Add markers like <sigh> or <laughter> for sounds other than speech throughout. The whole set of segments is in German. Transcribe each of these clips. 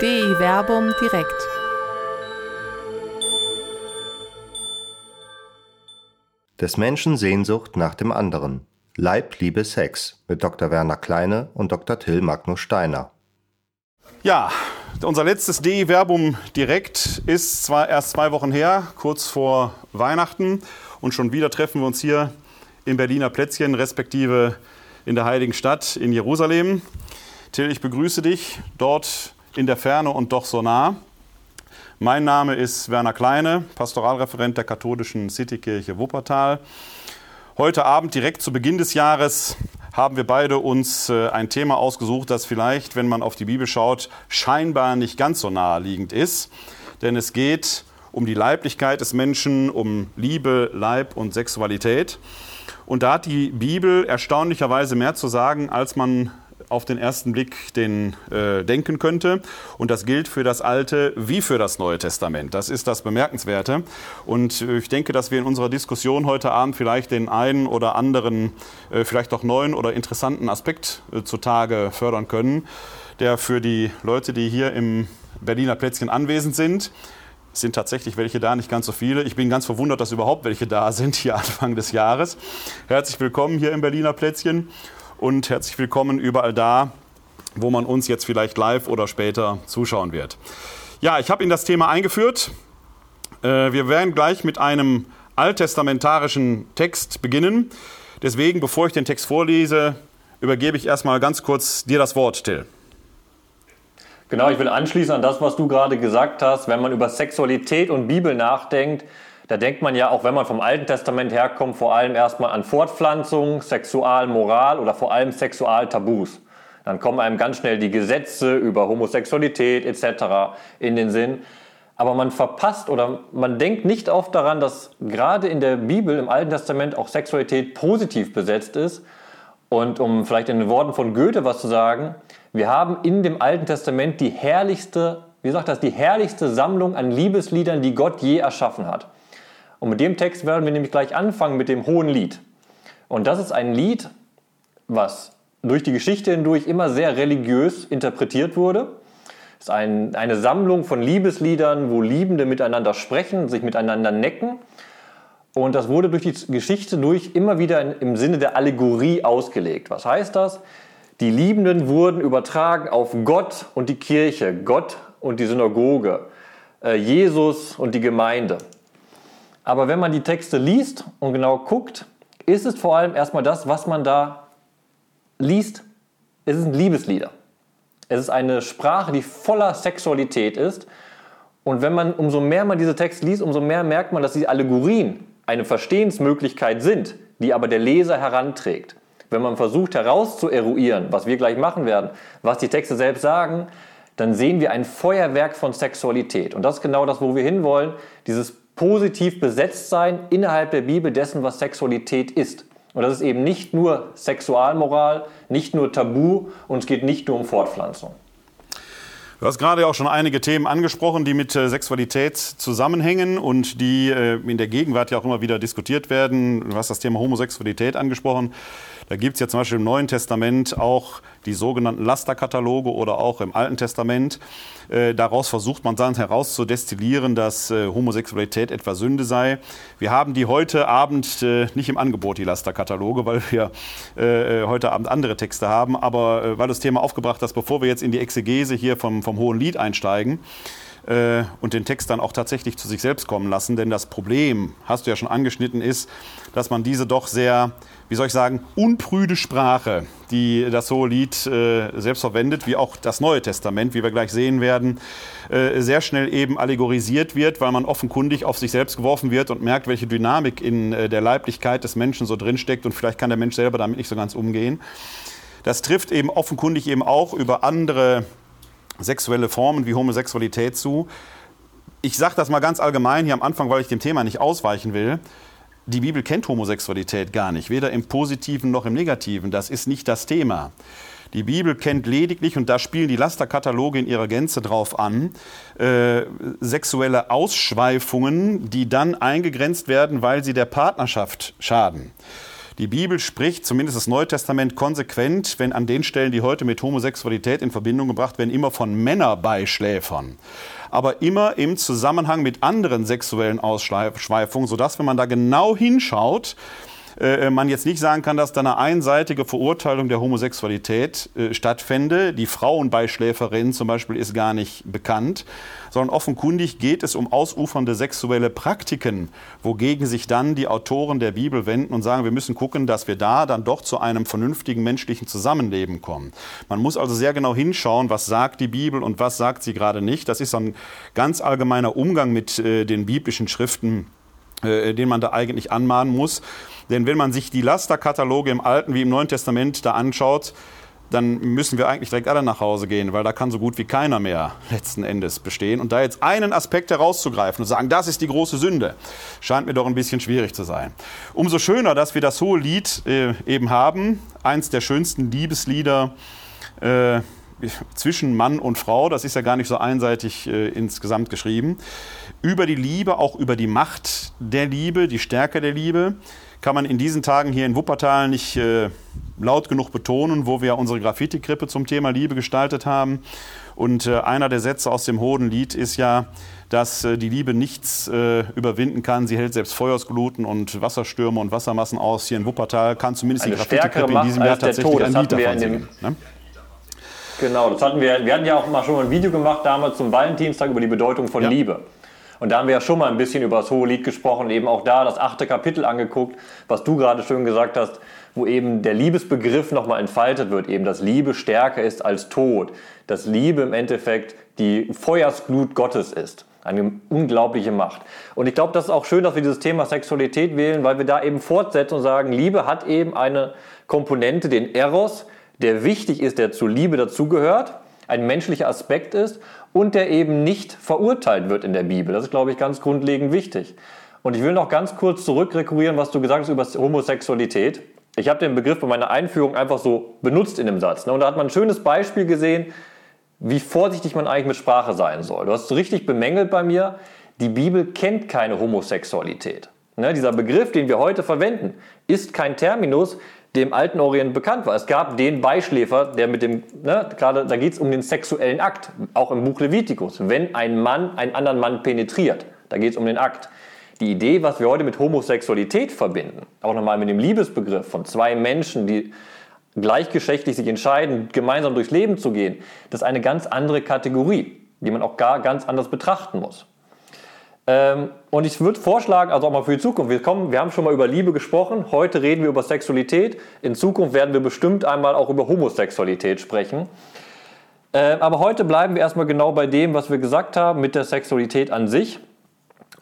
DI Werbung direkt. Des Menschen Sehnsucht nach dem anderen. Leib, Liebe, Sex mit Dr. Werner Kleine und Dr. Till Magnus Steiner. Ja, unser letztes DI-Verbum direkt ist zwar erst zwei Wochen her, kurz vor Weihnachten, und schon wieder treffen wir uns hier im Berliner Plätzchen, respektive in der Heiligen Stadt in Jerusalem. Till, ich begrüße dich dort in der Ferne und doch so nah. Mein Name ist Werner Kleine, Pastoralreferent der katholischen Citykirche Wuppertal. Heute Abend, direkt zu Beginn des Jahres, haben wir beide uns äh, ein Thema ausgesucht, das vielleicht, wenn man auf die Bibel schaut, scheinbar nicht ganz so naheliegend ist. Denn es geht um die Leiblichkeit des Menschen, um Liebe, Leib und Sexualität. Und da hat die Bibel erstaunlicherweise mehr zu sagen, als man auf den ersten Blick den äh, denken könnte. Und das gilt für das Alte wie für das Neue Testament. Das ist das Bemerkenswerte. Und äh, ich denke, dass wir in unserer Diskussion heute Abend vielleicht den einen oder anderen, äh, vielleicht auch neuen oder interessanten Aspekt äh, zutage fördern können, der für die Leute, die hier im Berliner Plätzchen anwesend sind, sind tatsächlich welche da, nicht ganz so viele. Ich bin ganz verwundert, dass überhaupt welche da sind hier <laughs> Anfang des Jahres. Herzlich willkommen hier im Berliner Plätzchen und herzlich willkommen überall da, wo man uns jetzt vielleicht live oder später zuschauen wird. Ja, ich habe Ihnen das Thema eingeführt. Äh, wir werden gleich mit einem alttestamentarischen Text beginnen. Deswegen, bevor ich den Text vorlese, übergebe ich erstmal ganz kurz dir das Wort, Till. Genau, ich will anschließen an das, was du gerade gesagt hast. Wenn man über Sexualität und Bibel nachdenkt, da denkt man ja, auch wenn man vom Alten Testament herkommt, vor allem erstmal an Fortpflanzung, Sexualmoral oder vor allem Sexualtabus. Dann kommen einem ganz schnell die Gesetze über Homosexualität etc. in den Sinn. Aber man verpasst oder man denkt nicht oft daran, dass gerade in der Bibel im Alten Testament auch Sexualität positiv besetzt ist. Und um vielleicht in den Worten von Goethe was zu sagen, wir haben in dem Alten Testament die herrlichste, wie sagt das, die herrlichste Sammlung an Liebesliedern, die Gott je erschaffen hat. Und mit dem Text werden wir nämlich gleich anfangen mit dem Hohen Lied. Und das ist ein Lied, was durch die Geschichte hindurch immer sehr religiös interpretiert wurde. Es ist ein, eine Sammlung von Liebesliedern, wo Liebende miteinander sprechen, sich miteinander necken. Und das wurde durch die Geschichte durch immer wieder im Sinne der Allegorie ausgelegt. Was heißt das? Die Liebenden wurden übertragen auf Gott und die Kirche, Gott und die Synagoge, äh, Jesus und die Gemeinde. Aber wenn man die Texte liest und genau guckt, ist es vor allem erstmal das, was man da liest. Es sind Liebeslieder. Es ist eine Sprache, die voller Sexualität ist. Und wenn man, umso mehr man diese Texte liest, umso mehr merkt man, dass die Allegorien eine Verstehensmöglichkeit sind, die aber der Leser heranträgt. Wenn man versucht herauszueruieren, was wir gleich machen werden, was die Texte selbst sagen, dann sehen wir ein Feuerwerk von Sexualität. Und das ist genau das, wo wir hinwollen. Dieses positiv besetzt sein innerhalb der Bibel dessen, was Sexualität ist. Und das ist eben nicht nur Sexualmoral, nicht nur Tabu und es geht nicht nur um Fortpflanzung. Du hast gerade auch schon einige Themen angesprochen, die mit äh, Sexualität zusammenhängen und die äh, in der Gegenwart ja auch immer wieder diskutiert werden. Du hast das Thema Homosexualität angesprochen. Da gibt es ja zum Beispiel im Neuen Testament auch die sogenannten Lasterkataloge oder auch im Alten Testament. Äh, daraus versucht man dann herauszudestillieren, dass äh, Homosexualität etwa Sünde sei. Wir haben die heute Abend äh, nicht im Angebot, die Lasterkataloge, weil wir heute Abend andere Texte haben. Aber weil du das Thema aufgebracht hast, bevor wir jetzt in die Exegese hier vom, vom Hohen Lied einsteigen, und den Text dann auch tatsächlich zu sich selbst kommen lassen. Denn das Problem, hast du ja schon angeschnitten, ist, dass man diese doch sehr wie soll ich sagen, unprüde Sprache, die das Hohe äh, selbst verwendet, wie auch das Neue Testament, wie wir gleich sehen werden, äh, sehr schnell eben allegorisiert wird, weil man offenkundig auf sich selbst geworfen wird und merkt, welche Dynamik in äh, der Leiblichkeit des Menschen so drinsteckt und vielleicht kann der Mensch selber damit nicht so ganz umgehen. Das trifft eben offenkundig eben auch über andere sexuelle Formen wie Homosexualität zu. Ich sage das mal ganz allgemein hier am Anfang, weil ich dem Thema nicht ausweichen will die Bibel kennt Homosexualität gar nicht, weder im positiven noch im negativen. Das ist nicht das Thema. Die Bibel kennt lediglich, und da spielen die Lasterkataloge in ihrer Gänze drauf an, äh, sexuelle Ausschweifungen, die dann eingegrenzt werden, weil sie der Partnerschaft schaden. Die Bibel spricht, zumindest das Neue Testament, konsequent, wenn an den Stellen, die heute mit Homosexualität in Verbindung gebracht werden, immer von Männerbeischläfern. Aber immer im Zusammenhang mit anderen sexuellen Ausschweifungen, sodass, wenn man da genau hinschaut, äh, man jetzt nicht sagen kann, dass da eine einseitige Verurteilung der Homosexualität äh, stattfände. Die Frauenbeischläferin zum Beispiel ist gar nicht bekannt, sondern offenkundig geht es um ausufernde sexuelle Praktiken, wogegen sich dann die Autoren der Bibel wenden und sagen, wir müssen gucken, dass wir da dann doch zu einem vernünftigen menschlichen Zusammenleben kommen. Man muss also sehr genau hinschauen, was sagt die Bibel und was sagt sie gerade nicht. Das ist ein ganz allgemeiner Umgang mit äh, den biblischen Schriften, äh, den man da eigentlich anmahnen muss. Denn wenn man sich die Lasterkataloge im Alten wie im Neuen Testament da anschaut, dann müssen wir eigentlich direkt alle nach Hause gehen, weil da kann so gut wie keiner mehr letzten Endes bestehen. Und da jetzt einen Aspekt herauszugreifen und sagen, das ist die große Sünde, scheint mir doch ein bisschen schwierig zu sein. Umso schöner, dass wir das hohe Lied äh, eben haben, eins der schönsten Liebeslieder äh, zwischen Mann und Frau, das ist ja gar nicht so einseitig äh, insgesamt geschrieben, über die Liebe, auch über die Macht der Liebe, die Stärke der Liebe kann man in diesen Tagen hier in Wuppertal nicht äh, laut genug betonen, wo wir unsere Graffiti-Krippe zum Thema Liebe gestaltet haben. Und äh, einer der Sätze aus dem Hodenlied ist ja, dass äh, die Liebe nichts äh, überwinden kann. Sie hält selbst Feuersgluten und Wasserstürme und Wassermassen aus. Hier in Wuppertal kann zumindest Eine die Graffiti-Krippe in diesem Jahr tatsächlich ein Lied davon singen. Ne? Genau, das hatten wir. Wir hatten ja auch mal schon mal ein Video gemacht damals zum Valentinstag über die Bedeutung von ja. Liebe. Und da haben wir ja schon mal ein bisschen über das Hohe Lied gesprochen, eben auch da das achte Kapitel angeguckt, was du gerade schön gesagt hast, wo eben der Liebesbegriff nochmal entfaltet wird, eben dass Liebe stärker ist als Tod, dass Liebe im Endeffekt die Feuersglut Gottes ist. Eine unglaubliche Macht. Und ich glaube, das ist auch schön, dass wir dieses Thema Sexualität wählen, weil wir da eben fortsetzen und sagen, Liebe hat eben eine Komponente, den Eros, der wichtig ist, der zur Liebe dazugehört, ein menschlicher Aspekt ist und der eben nicht verurteilt wird in der Bibel. Das ist, glaube ich, ganz grundlegend wichtig. Und ich will noch ganz kurz zurückrekurrieren, was du gesagt hast über Homosexualität. Ich habe den Begriff bei meiner Einführung einfach so benutzt in dem Satz. Ne? Und da hat man ein schönes Beispiel gesehen, wie vorsichtig man eigentlich mit Sprache sein soll. Du hast es richtig bemängelt bei mir, die Bibel kennt keine Homosexualität. Ne? Dieser Begriff, den wir heute verwenden, ist kein Terminus, dem alten Orient bekannt war. Es gab den Beischläfer, der mit dem, ne, gerade da geht es um den sexuellen Akt, auch im Buch Levitikus. Wenn ein Mann einen anderen Mann penetriert, da geht es um den Akt. Die Idee, was wir heute mit Homosexualität verbinden, auch nochmal mit dem Liebesbegriff von zwei Menschen, die gleichgeschlechtlich sich entscheiden, gemeinsam durchs Leben zu gehen, das ist eine ganz andere Kategorie, die man auch gar ganz anders betrachten muss. Ähm, und ich würde vorschlagen, also auch mal für die Zukunft, wir, kommen, wir haben schon mal über Liebe gesprochen, heute reden wir über Sexualität, in Zukunft werden wir bestimmt einmal auch über Homosexualität sprechen. Äh, aber heute bleiben wir erstmal genau bei dem, was wir gesagt haben, mit der Sexualität an sich.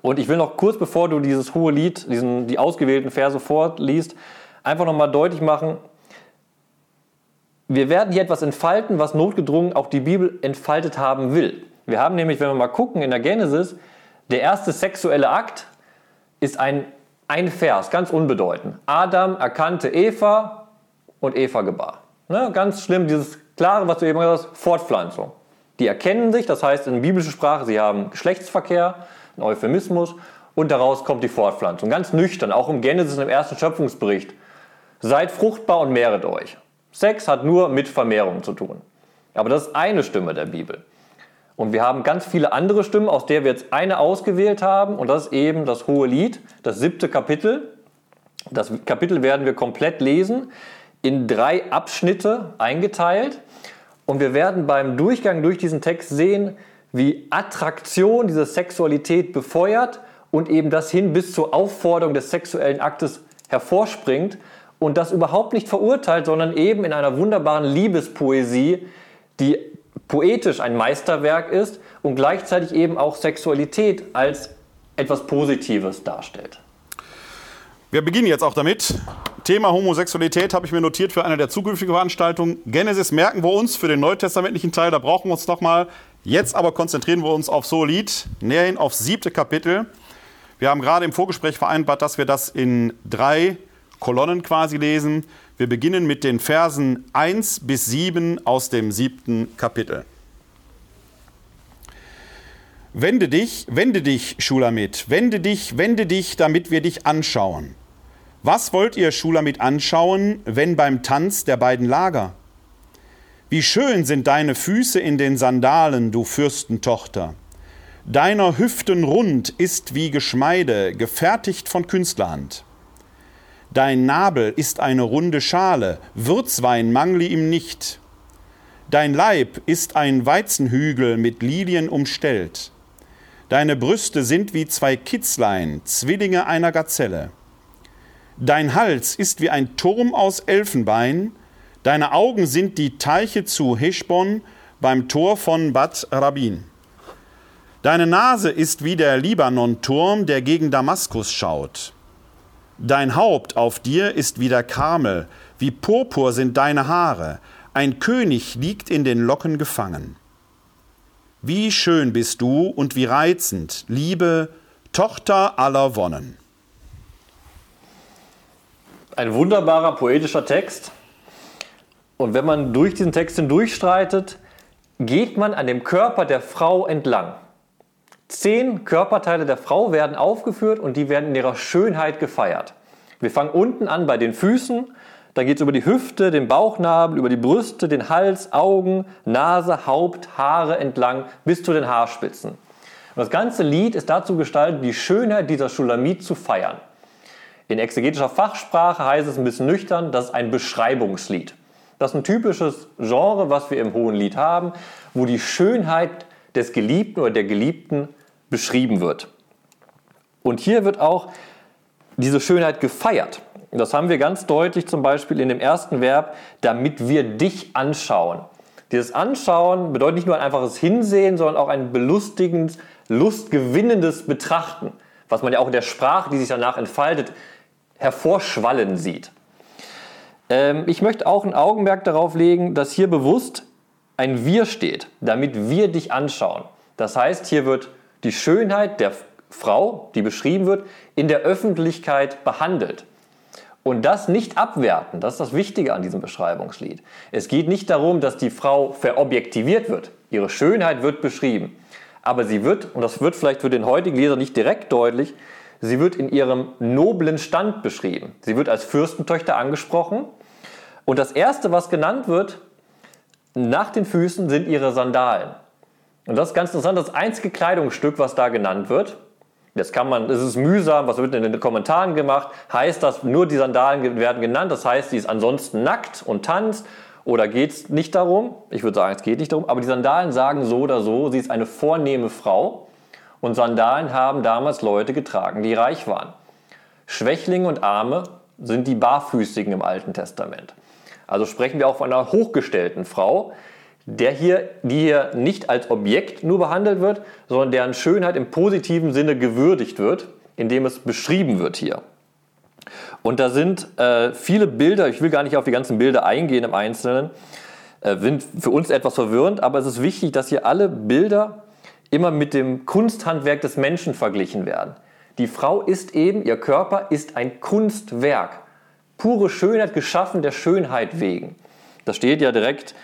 Und ich will noch kurz, bevor du dieses hohe Lied, diesen, die ausgewählten Verse vorliest, einfach nochmal deutlich machen, wir werden hier etwas entfalten, was notgedrungen auch die Bibel entfaltet haben will. Wir haben nämlich, wenn wir mal gucken in der Genesis, der erste sexuelle Akt ist ein, ein Vers, ganz unbedeutend. Adam erkannte Eva und Eva gebar. Ne, ganz schlimm, dieses klare, was du eben gesagt hast, Fortpflanzung. Die erkennen sich, das heißt in biblischer Sprache, sie haben Geschlechtsverkehr, ein Euphemismus, und daraus kommt die Fortpflanzung. Ganz nüchtern, auch im Genesis, im ersten Schöpfungsbericht. Seid fruchtbar und mehret euch. Sex hat nur mit Vermehrung zu tun. Aber das ist eine Stimme der Bibel. Und wir haben ganz viele andere Stimmen, aus der wir jetzt eine ausgewählt haben. Und das ist eben das Hohe Lied, das siebte Kapitel. Das Kapitel werden wir komplett lesen, in drei Abschnitte eingeteilt. Und wir werden beim Durchgang durch diesen Text sehen, wie Attraktion diese Sexualität befeuert und eben das hin bis zur Aufforderung des sexuellen Aktes hervorspringt und das überhaupt nicht verurteilt, sondern eben in einer wunderbaren Liebespoesie, die poetisch ein Meisterwerk ist und gleichzeitig eben auch Sexualität als etwas Positives darstellt. Wir beginnen jetzt auch damit. Thema Homosexualität habe ich mir notiert für eine der zukünftigen Veranstaltungen. Genesis merken wir uns für den neutestamentlichen Teil, da brauchen wir uns noch mal. Jetzt aber konzentrieren wir uns auf Solid, näherhin aufs siebte Kapitel. Wir haben gerade im Vorgespräch vereinbart, dass wir das in drei Kolonnen quasi lesen. Wir beginnen mit den Versen 1 bis 7 aus dem siebten Kapitel. Wende dich, wende dich, Schulamit, wende dich, wende dich, damit wir dich anschauen. Was wollt ihr, Schulamit, anschauen, wenn beim Tanz der beiden Lager? Wie schön sind deine Füße in den Sandalen, du Fürstentochter. Deiner Hüften rund ist wie Geschmeide, gefertigt von Künstlerhand. Dein Nabel ist eine runde Schale, Würzwein mangle ihm nicht. Dein Leib ist ein Weizenhügel mit Lilien umstellt. Deine Brüste sind wie zwei Kitzlein, Zwillinge einer Gazelle. Dein Hals ist wie ein Turm aus Elfenbein, deine Augen sind die Teiche zu Heschbon beim Tor von Bad Rabin. Deine Nase ist wie der Libanon-Turm, der gegen Damaskus schaut. Dein Haupt auf dir ist wie der Karmel, wie Purpur sind deine Haare, ein König liegt in den Locken gefangen. Wie schön bist du und wie reizend, liebe Tochter aller Wonnen. Ein wunderbarer poetischer Text. Und wenn man durch diesen Text hindurchstreitet, geht man an dem Körper der Frau entlang. Zehn Körperteile der Frau werden aufgeführt und die werden in ihrer Schönheit gefeiert. Wir fangen unten an bei den Füßen, dann geht es über die Hüfte, den Bauchnabel, über die Brüste, den Hals, Augen, Nase, Haupt, Haare entlang bis zu den Haarspitzen. Und das ganze Lied ist dazu gestaltet, die Schönheit dieser Schulamit zu feiern. In exegetischer Fachsprache heißt es ein bisschen nüchtern, das ist ein Beschreibungslied. Das ist ein typisches Genre, was wir im Hohen Lied haben, wo die Schönheit des Geliebten oder der Geliebten beschrieben wird. Und hier wird auch diese Schönheit gefeiert. Das haben wir ganz deutlich zum Beispiel in dem ersten Verb, damit wir dich anschauen. Dieses Anschauen bedeutet nicht nur ein einfaches Hinsehen, sondern auch ein belustigendes, lustgewinnendes Betrachten, was man ja auch in der Sprache, die sich danach entfaltet, hervorschwallen sieht. Ähm, ich möchte auch ein Augenmerk darauf legen, dass hier bewusst ein Wir steht, damit wir dich anschauen. Das heißt, hier wird die Schönheit der Frau, die beschrieben wird, in der Öffentlichkeit behandelt. Und das nicht abwerten, das ist das Wichtige an diesem Beschreibungslied. Es geht nicht darum, dass die Frau verobjektiviert wird. Ihre Schönheit wird beschrieben. Aber sie wird, und das wird vielleicht für den heutigen Leser nicht direkt deutlich, Sie wird in ihrem noblen Stand beschrieben. Sie wird als Fürstentöchter angesprochen. Und das Erste, was genannt wird, nach den Füßen sind ihre Sandalen. Und das ist ganz interessant, das einzige Kleidungsstück, was da genannt wird. Das kann man, es ist mühsam, was wird in den Kommentaren gemacht, heißt das, nur die Sandalen werden genannt, das heißt, sie ist ansonsten nackt und tanzt oder geht es nicht darum? Ich würde sagen, es geht nicht darum, aber die Sandalen sagen so oder so, sie ist eine vornehme Frau und Sandalen haben damals Leute getragen, die reich waren. Schwächlinge und Arme sind die Barfüßigen im Alten Testament. Also sprechen wir auch von einer hochgestellten Frau, der hier, die hier nicht als Objekt nur behandelt wird, sondern deren Schönheit im positiven Sinne gewürdigt wird, indem es beschrieben wird hier. Und da sind äh, viele Bilder, ich will gar nicht auf die ganzen Bilder eingehen im Einzelnen, äh, sind für uns etwas verwirrend, aber es ist wichtig, dass hier alle Bilder immer mit dem Kunsthandwerk des Menschen verglichen werden. Die Frau ist eben, ihr Körper ist ein Kunstwerk. Pure Schönheit geschaffen der Schönheit wegen. Das steht ja direkt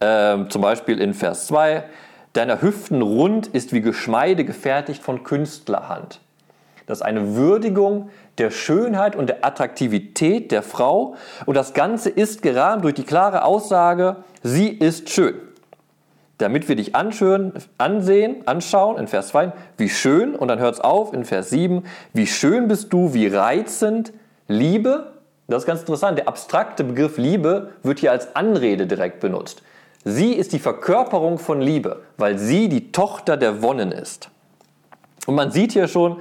äh, zum Beispiel in Vers 2. Deiner Hüften rund ist wie Geschmeide gefertigt von Künstlerhand. Das ist eine Würdigung der Schönheit und der Attraktivität der Frau. Und das Ganze ist gerahmt durch die klare Aussage, sie ist schön damit wir dich anschön, ansehen, anschauen, in Vers 2, wie schön, und dann hört es auf in Vers 7, wie schön bist du, wie reizend, Liebe, das ist ganz interessant, der abstrakte Begriff Liebe wird hier als Anrede direkt benutzt. Sie ist die Verkörperung von Liebe, weil sie die Tochter der Wonnen ist. Und man sieht hier schon,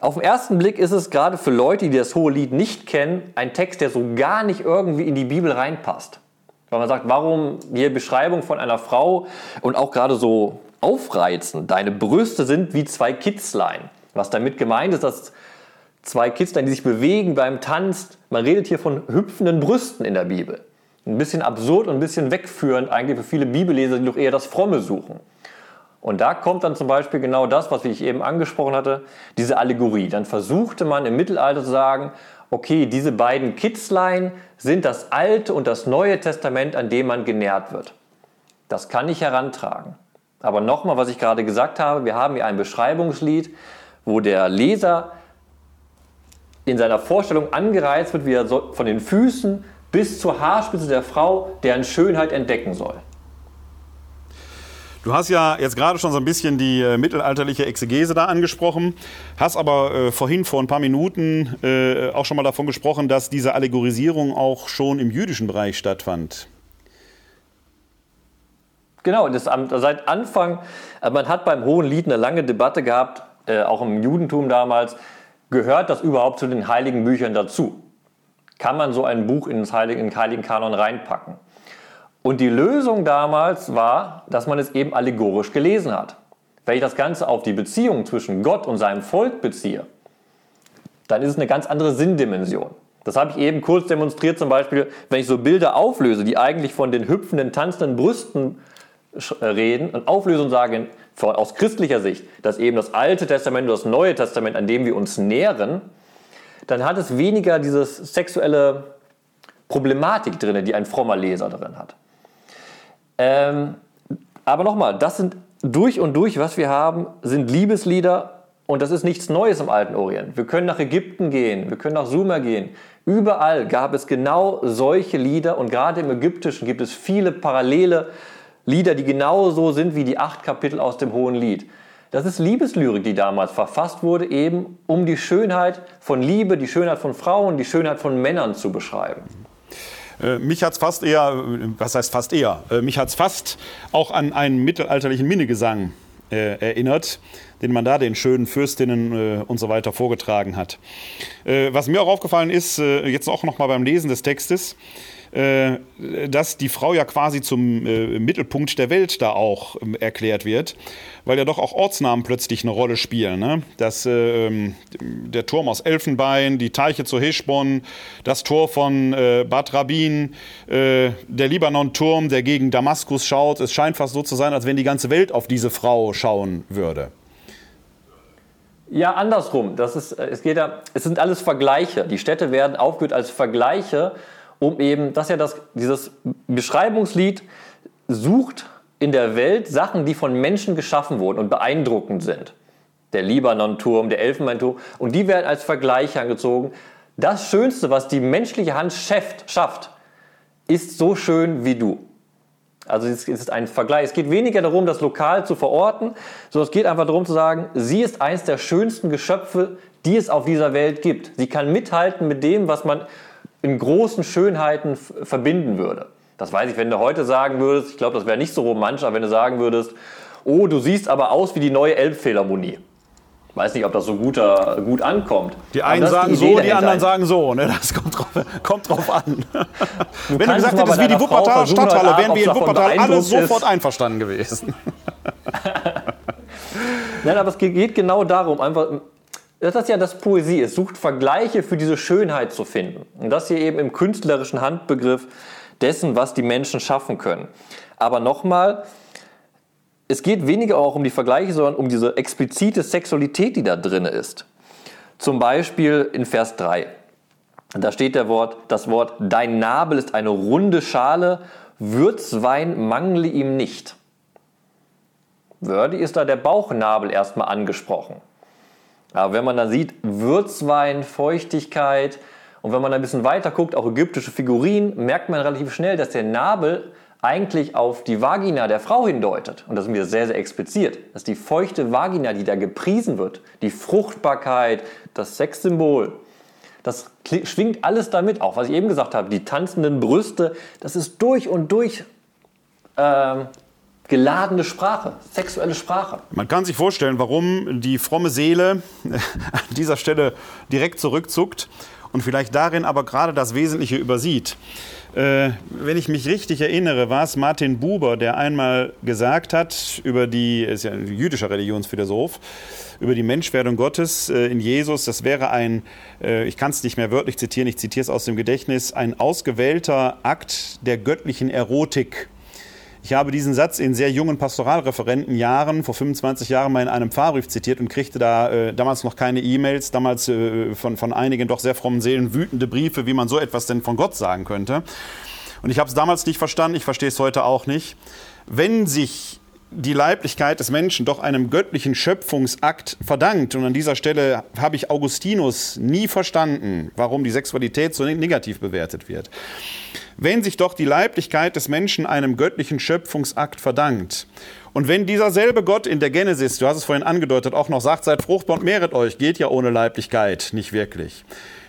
auf den ersten Blick ist es gerade für Leute, die das hohe Lied nicht kennen, ein Text, der so gar nicht irgendwie in die Bibel reinpasst. Weil man sagt, warum hier Beschreibung von einer Frau und auch gerade so aufreizend. Deine Brüste sind wie zwei Kitzlein. Was damit gemeint ist, dass zwei Kitzlein, die sich bewegen beim Tanz, man redet hier von hüpfenden Brüsten in der Bibel. Ein bisschen absurd und ein bisschen wegführend eigentlich für viele Bibelleser, die doch eher das Fromme suchen. Und da kommt dann zum Beispiel genau das, was ich eben angesprochen hatte, diese Allegorie. Dann versuchte man im Mittelalter zu sagen, okay, diese beiden Kitzlein sind das Alte und das Neue Testament, an dem man genährt wird. Das kann ich herantragen. Aber nochmal, was ich gerade gesagt habe, wir haben hier ein Beschreibungslied, wo der Leser in seiner Vorstellung angereizt wird, wie er von den Füßen bis zur Haarspitze der Frau deren Schönheit entdecken soll. Du hast ja jetzt gerade schon so ein bisschen die äh, mittelalterliche Exegese da angesprochen, hast aber äh, vorhin vor ein paar Minuten äh, auch schon mal davon gesprochen, dass diese Allegorisierung auch schon im jüdischen Bereich stattfand. Genau, das, seit Anfang, äh, man hat beim Hohen Lied eine lange Debatte gehabt, äh, auch im Judentum damals, gehört das überhaupt zu den heiligen Büchern dazu? Kann man so ein Buch in den heiligen, heiligen Kanon reinpacken? Und die Lösung damals war, dass man es eben allegorisch gelesen hat. Wenn ich das Ganze auf die Beziehung zwischen Gott und seinem Volk beziehe, dann ist es eine ganz andere Sinndimension. Das habe ich eben kurz demonstriert, zum Beispiel, wenn ich so Bilder auflöse, die eigentlich von den hüpfenden, tanzenden Brüsten äh, reden und auflöse und sage, aus christlicher Sicht, dass eben das Alte Testament und das Neue Testament, an dem wir uns nähren, dann hat es weniger diese sexuelle Problematik drin, die ein frommer Leser drin hat. Ähm, aber nochmal, das sind durch und durch, was wir haben, sind Liebeslieder und das ist nichts Neues im alten Orient. Wir können nach Ägypten gehen, wir können nach Sumer gehen. Überall gab es genau solche Lieder und gerade im Ägyptischen gibt es viele parallele Lieder, die genauso sind wie die acht Kapitel aus dem Hohen Lied. Das ist Liebeslyrik, die damals verfasst wurde, eben um die Schönheit von Liebe, die Schönheit von Frauen, die Schönheit von Männern zu beschreiben. Äh, mich hat es fast eher, was heißt fast eher, äh, mich hat es fast auch an einen mittelalterlichen Minnegesang äh, erinnert, den man da den schönen Fürstinnen und so weiter vorgetragen hat. was mir auch aufgefallen ist, jetzt auch noch mal beim Lesen des Textes, äh, dass die Frau ja quasi zum äh, Mittelpunkt der Welt da auch ähm, erklärt wird, weil ja doch auch Ortsnamen plötzlich eine Rolle spielen. Ne? Das, äh, der Turm aus Elfenbein, die Teiche zu Heschbon, das Tor von äh, Bad Rabin, äh, der Libanon-Turm, der gegen Damaskus schaut. Es scheint fast so zu sein, als wenn die ganze Welt auf diese Frau schauen würde. Ja, andersrum. Das ist, es, geht ja, es sind alles Vergleiche. Die Städte werden aufgeführt als Vergleiche um eben, dass ja das, dieses Beschreibungslied sucht in der Welt Sachen, die von Menschen geschaffen wurden und beeindruckend sind. Der Libanon-Turm, der Elfenbeinturm. Und die werden als Vergleich angezogen. Das Schönste, was die menschliche Hand schafft, schafft ist so schön wie du. Also es ist ein Vergleich. Es geht weniger darum, das lokal zu verorten, sondern es geht einfach darum zu sagen, sie ist eines der schönsten Geschöpfe, die es auf dieser Welt gibt. Sie kann mithalten mit dem, was man in großen Schönheiten verbinden würde. Das weiß ich, wenn du heute sagen würdest, ich glaube, das wäre nicht so romantisch, aber wenn du sagen würdest, oh, du siehst aber aus wie die neue Elbphilharmonie. Weiß nicht, ob das so guter, gut ankommt. Die einen sagen die so, die anderen sagen so. Ne? Das kommt drauf, kommt drauf an. Du wenn du gesagt hättest, wie die Wuppertaler Stadthalle, wären wir in Wuppertal alle sofort einverstanden gewesen. <laughs> Nein, aber es geht genau darum, einfach das ist ja das Poesie. Es sucht Vergleiche für diese Schönheit zu finden. Und das hier eben im künstlerischen Handbegriff dessen, was die Menschen schaffen können. Aber nochmal, es geht weniger auch um die Vergleiche, sondern um diese explizite Sexualität, die da drin ist. Zum Beispiel in Vers 3. Da steht der Wort, das Wort, dein Nabel ist eine runde Schale, Würzwein mangle ihm nicht. Wördi ist da der Bauchnabel erstmal angesprochen. Aber wenn man dann sieht, Würzwein, Feuchtigkeit und wenn man ein bisschen weiter guckt, auch ägyptische Figurinen, merkt man relativ schnell, dass der Nabel eigentlich auf die Vagina der Frau hindeutet. Und das ist mir sehr, sehr explizit. Das ist die feuchte Vagina, die da gepriesen wird. Die Fruchtbarkeit, das Sexsymbol. Das schwingt alles damit, auch was ich eben gesagt habe, die tanzenden Brüste, das ist durch und durch ähm, geladene Sprache, sexuelle Sprache. Man kann sich vorstellen, warum die fromme Seele <laughs> an dieser Stelle direkt zurückzuckt und vielleicht darin aber gerade das Wesentliche übersieht. Äh, wenn ich mich richtig erinnere, war es Martin Buber, der einmal gesagt hat über die, ist ja ein jüdischer Religionsphilosoph, über die Menschwerdung Gottes äh, in Jesus, das wäre ein, äh, ich kann es nicht mehr wörtlich zitieren, ich zitiere es aus dem Gedächtnis, ein ausgewählter Akt der göttlichen Erotik ich habe diesen Satz in sehr jungen Pastoralreferentenjahren, vor 25 Jahren mal in einem Pfarrbrief zitiert und kriegte da äh, damals noch keine E-Mails, damals äh, von, von einigen doch sehr frommen Seelen wütende Briefe, wie man so etwas denn von Gott sagen könnte. Und ich habe es damals nicht verstanden, ich verstehe es heute auch nicht. Wenn sich die Leiblichkeit des Menschen doch einem göttlichen Schöpfungsakt verdankt. Und an dieser Stelle habe ich Augustinus nie verstanden, warum die Sexualität so negativ bewertet wird. Wenn sich doch die Leiblichkeit des Menschen einem göttlichen Schöpfungsakt verdankt, und wenn dieser selbe Gott in der Genesis, du hast es vorhin angedeutet, auch noch sagt, seid fruchtbar und mehret euch, geht ja ohne Leiblichkeit nicht wirklich.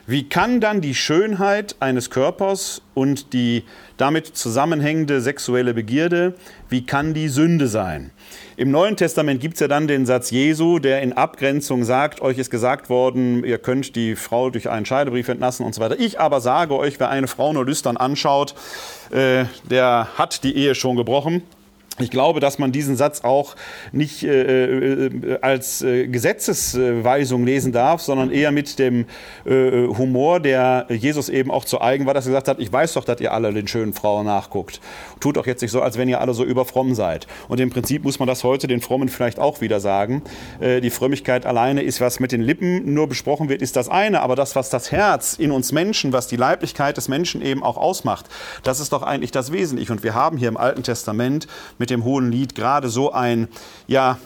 Wie kann dann die Schönheit eines Körpers und die damit zusammenhängende sexuelle Begierde, wie kann die Sünde sein? Im Neuen Testament gibt es ja dann den Satz Jesu, der in Abgrenzung sagt, euch ist gesagt worden, ihr könnt die Frau durch einen Scheidebrief entlassen und so weiter. Ich aber sage euch, wer eine Frau nur lüstern anschaut, äh, der hat die Ehe schon gebrochen. Ich glaube, dass man diesen Satz auch nicht äh, äh, als äh, Gesetzesweisung lesen darf, sondern eher mit dem äh, Humor, der Jesus eben auch zu eigen war, dass er gesagt hat, ich weiß doch, dass ihr alle den schönen Frauen nachguckt. Tut doch jetzt nicht so, als wenn ihr alle so überfromm seid. Und im Prinzip muss man das heute den Frommen vielleicht auch wieder sagen. Äh, die Frömmigkeit alleine ist, was mit den Lippen nur besprochen wird, ist das eine. Aber das, was das Herz in uns Menschen, was die Leiblichkeit des Menschen eben auch ausmacht, das ist doch eigentlich das Wesentliche. Und wir haben hier im Alten Testament mit mit dem Hohen Lied gerade so ein, ja,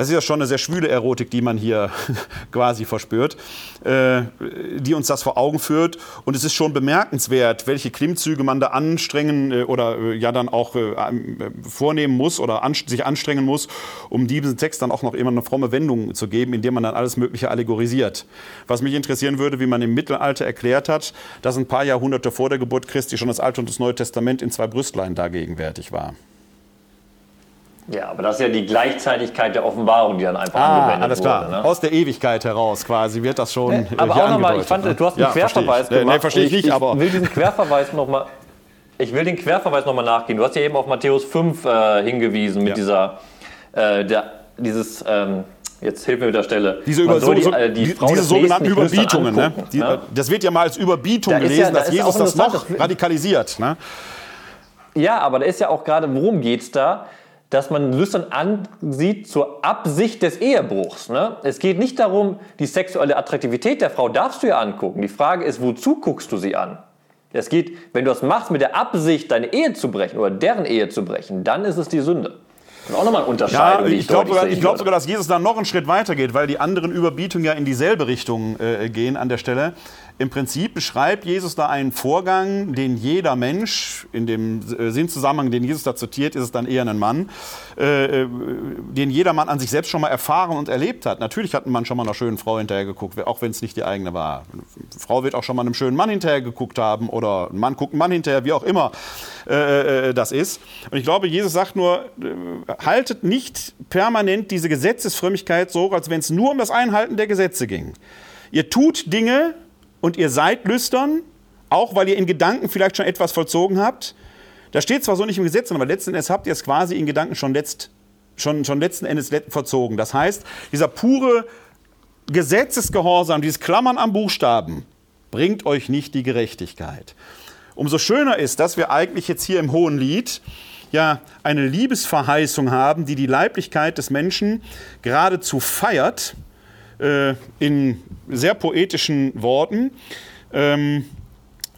das ist ja schon eine sehr schwüle Erotik, die man hier <laughs> quasi verspürt, äh, die uns das vor Augen führt. Und es ist schon bemerkenswert, welche Klimmzüge man da anstrengen äh, oder äh, ja dann auch äh, vornehmen muss oder an, sich anstrengen muss, um diesem Text dann auch noch immer eine fromme Wendung zu geben, indem man dann alles Mögliche allegorisiert. Was mich interessieren würde, wie man im Mittelalter erklärt hat, dass ein paar Jahrhunderte vor der Geburt Christi schon das Alte und das Neue Testament in zwei Brüstlein dagegenwärtig war. Ja, aber das ist ja die Gleichzeitigkeit der Offenbarung, die dann einfach ah, angewendet alles klar. Wurde, ne? Aus der Ewigkeit heraus quasi wird das schon. Nee, aber auch nochmal, ich fand, ne? du hast einen ja, Querverweis verstehe gemacht. Nee, verstehe ich nicht, ich, aber. Ich will diesen Querverweis nochmal. Ich will den Querverweis nochmal nachgehen. Du hast ja eben auf Matthäus 5 äh, hingewiesen mit ja. dieser, äh, der, dieses, ähm, jetzt hilf mir mit der Stelle. Diese, über, so, die, äh, die diese sogenannten Überbietungen, ne? Die, ne? das wird ja mal als Überbietung da gelesen, ja, dass Jesus das noch radikalisiert. Ne? Ja, aber da ist ja auch gerade, worum geht es da? Dass man Lüstern ansieht zur Absicht des Ehebruchs. Ne? Es geht nicht darum, die sexuelle Attraktivität der Frau darfst du ja angucken. Die Frage ist, wozu guckst du sie an? Es geht, wenn du das machst mit der Absicht, deine Ehe zu brechen oder deren Ehe zu brechen, dann ist es die Sünde. Das ist auch nochmal eine Unterscheidung. Ja, ich glaube sogar, glaub sogar, dass Jesus da noch einen Schritt weiter geht, weil die anderen Überbietungen ja in dieselbe Richtung äh, gehen an der Stelle. Im Prinzip beschreibt Jesus da einen Vorgang, den jeder Mensch, in dem äh, Sinnzusammenhang, den Jesus da zitiert, ist es dann eher ein Mann, äh, äh, den jeder Mann an sich selbst schon mal erfahren und erlebt hat. Natürlich hat ein Mann schon mal einer schönen Frau hinterher geguckt, auch wenn es nicht die eigene war. Eine Frau wird auch schon mal einem schönen Mann hinterher geguckt haben oder ein Mann guckt einen Mann hinterher, wie auch immer äh, äh das ist. Und ich glaube, Jesus sagt nur, haltet nicht permanent diese Gesetzesfrömmigkeit so, als wenn es nur um das Einhalten der Gesetze ging. Ihr tut Dinge, und ihr seid lüstern, auch weil ihr in Gedanken vielleicht schon etwas vollzogen habt. Da steht zwar so nicht im Gesetz, aber letzten Endes habt ihr es quasi in Gedanken schon, letzt, schon, schon letzten Endes verzogen. Das heißt, dieser pure Gesetzesgehorsam, dieses Klammern am Buchstaben, bringt euch nicht die Gerechtigkeit. Umso schöner ist, dass wir eigentlich jetzt hier im Hohen Lied ja eine Liebesverheißung haben, die die Leiblichkeit des Menschen geradezu feiert äh, in sehr poetischen Worten. Ähm,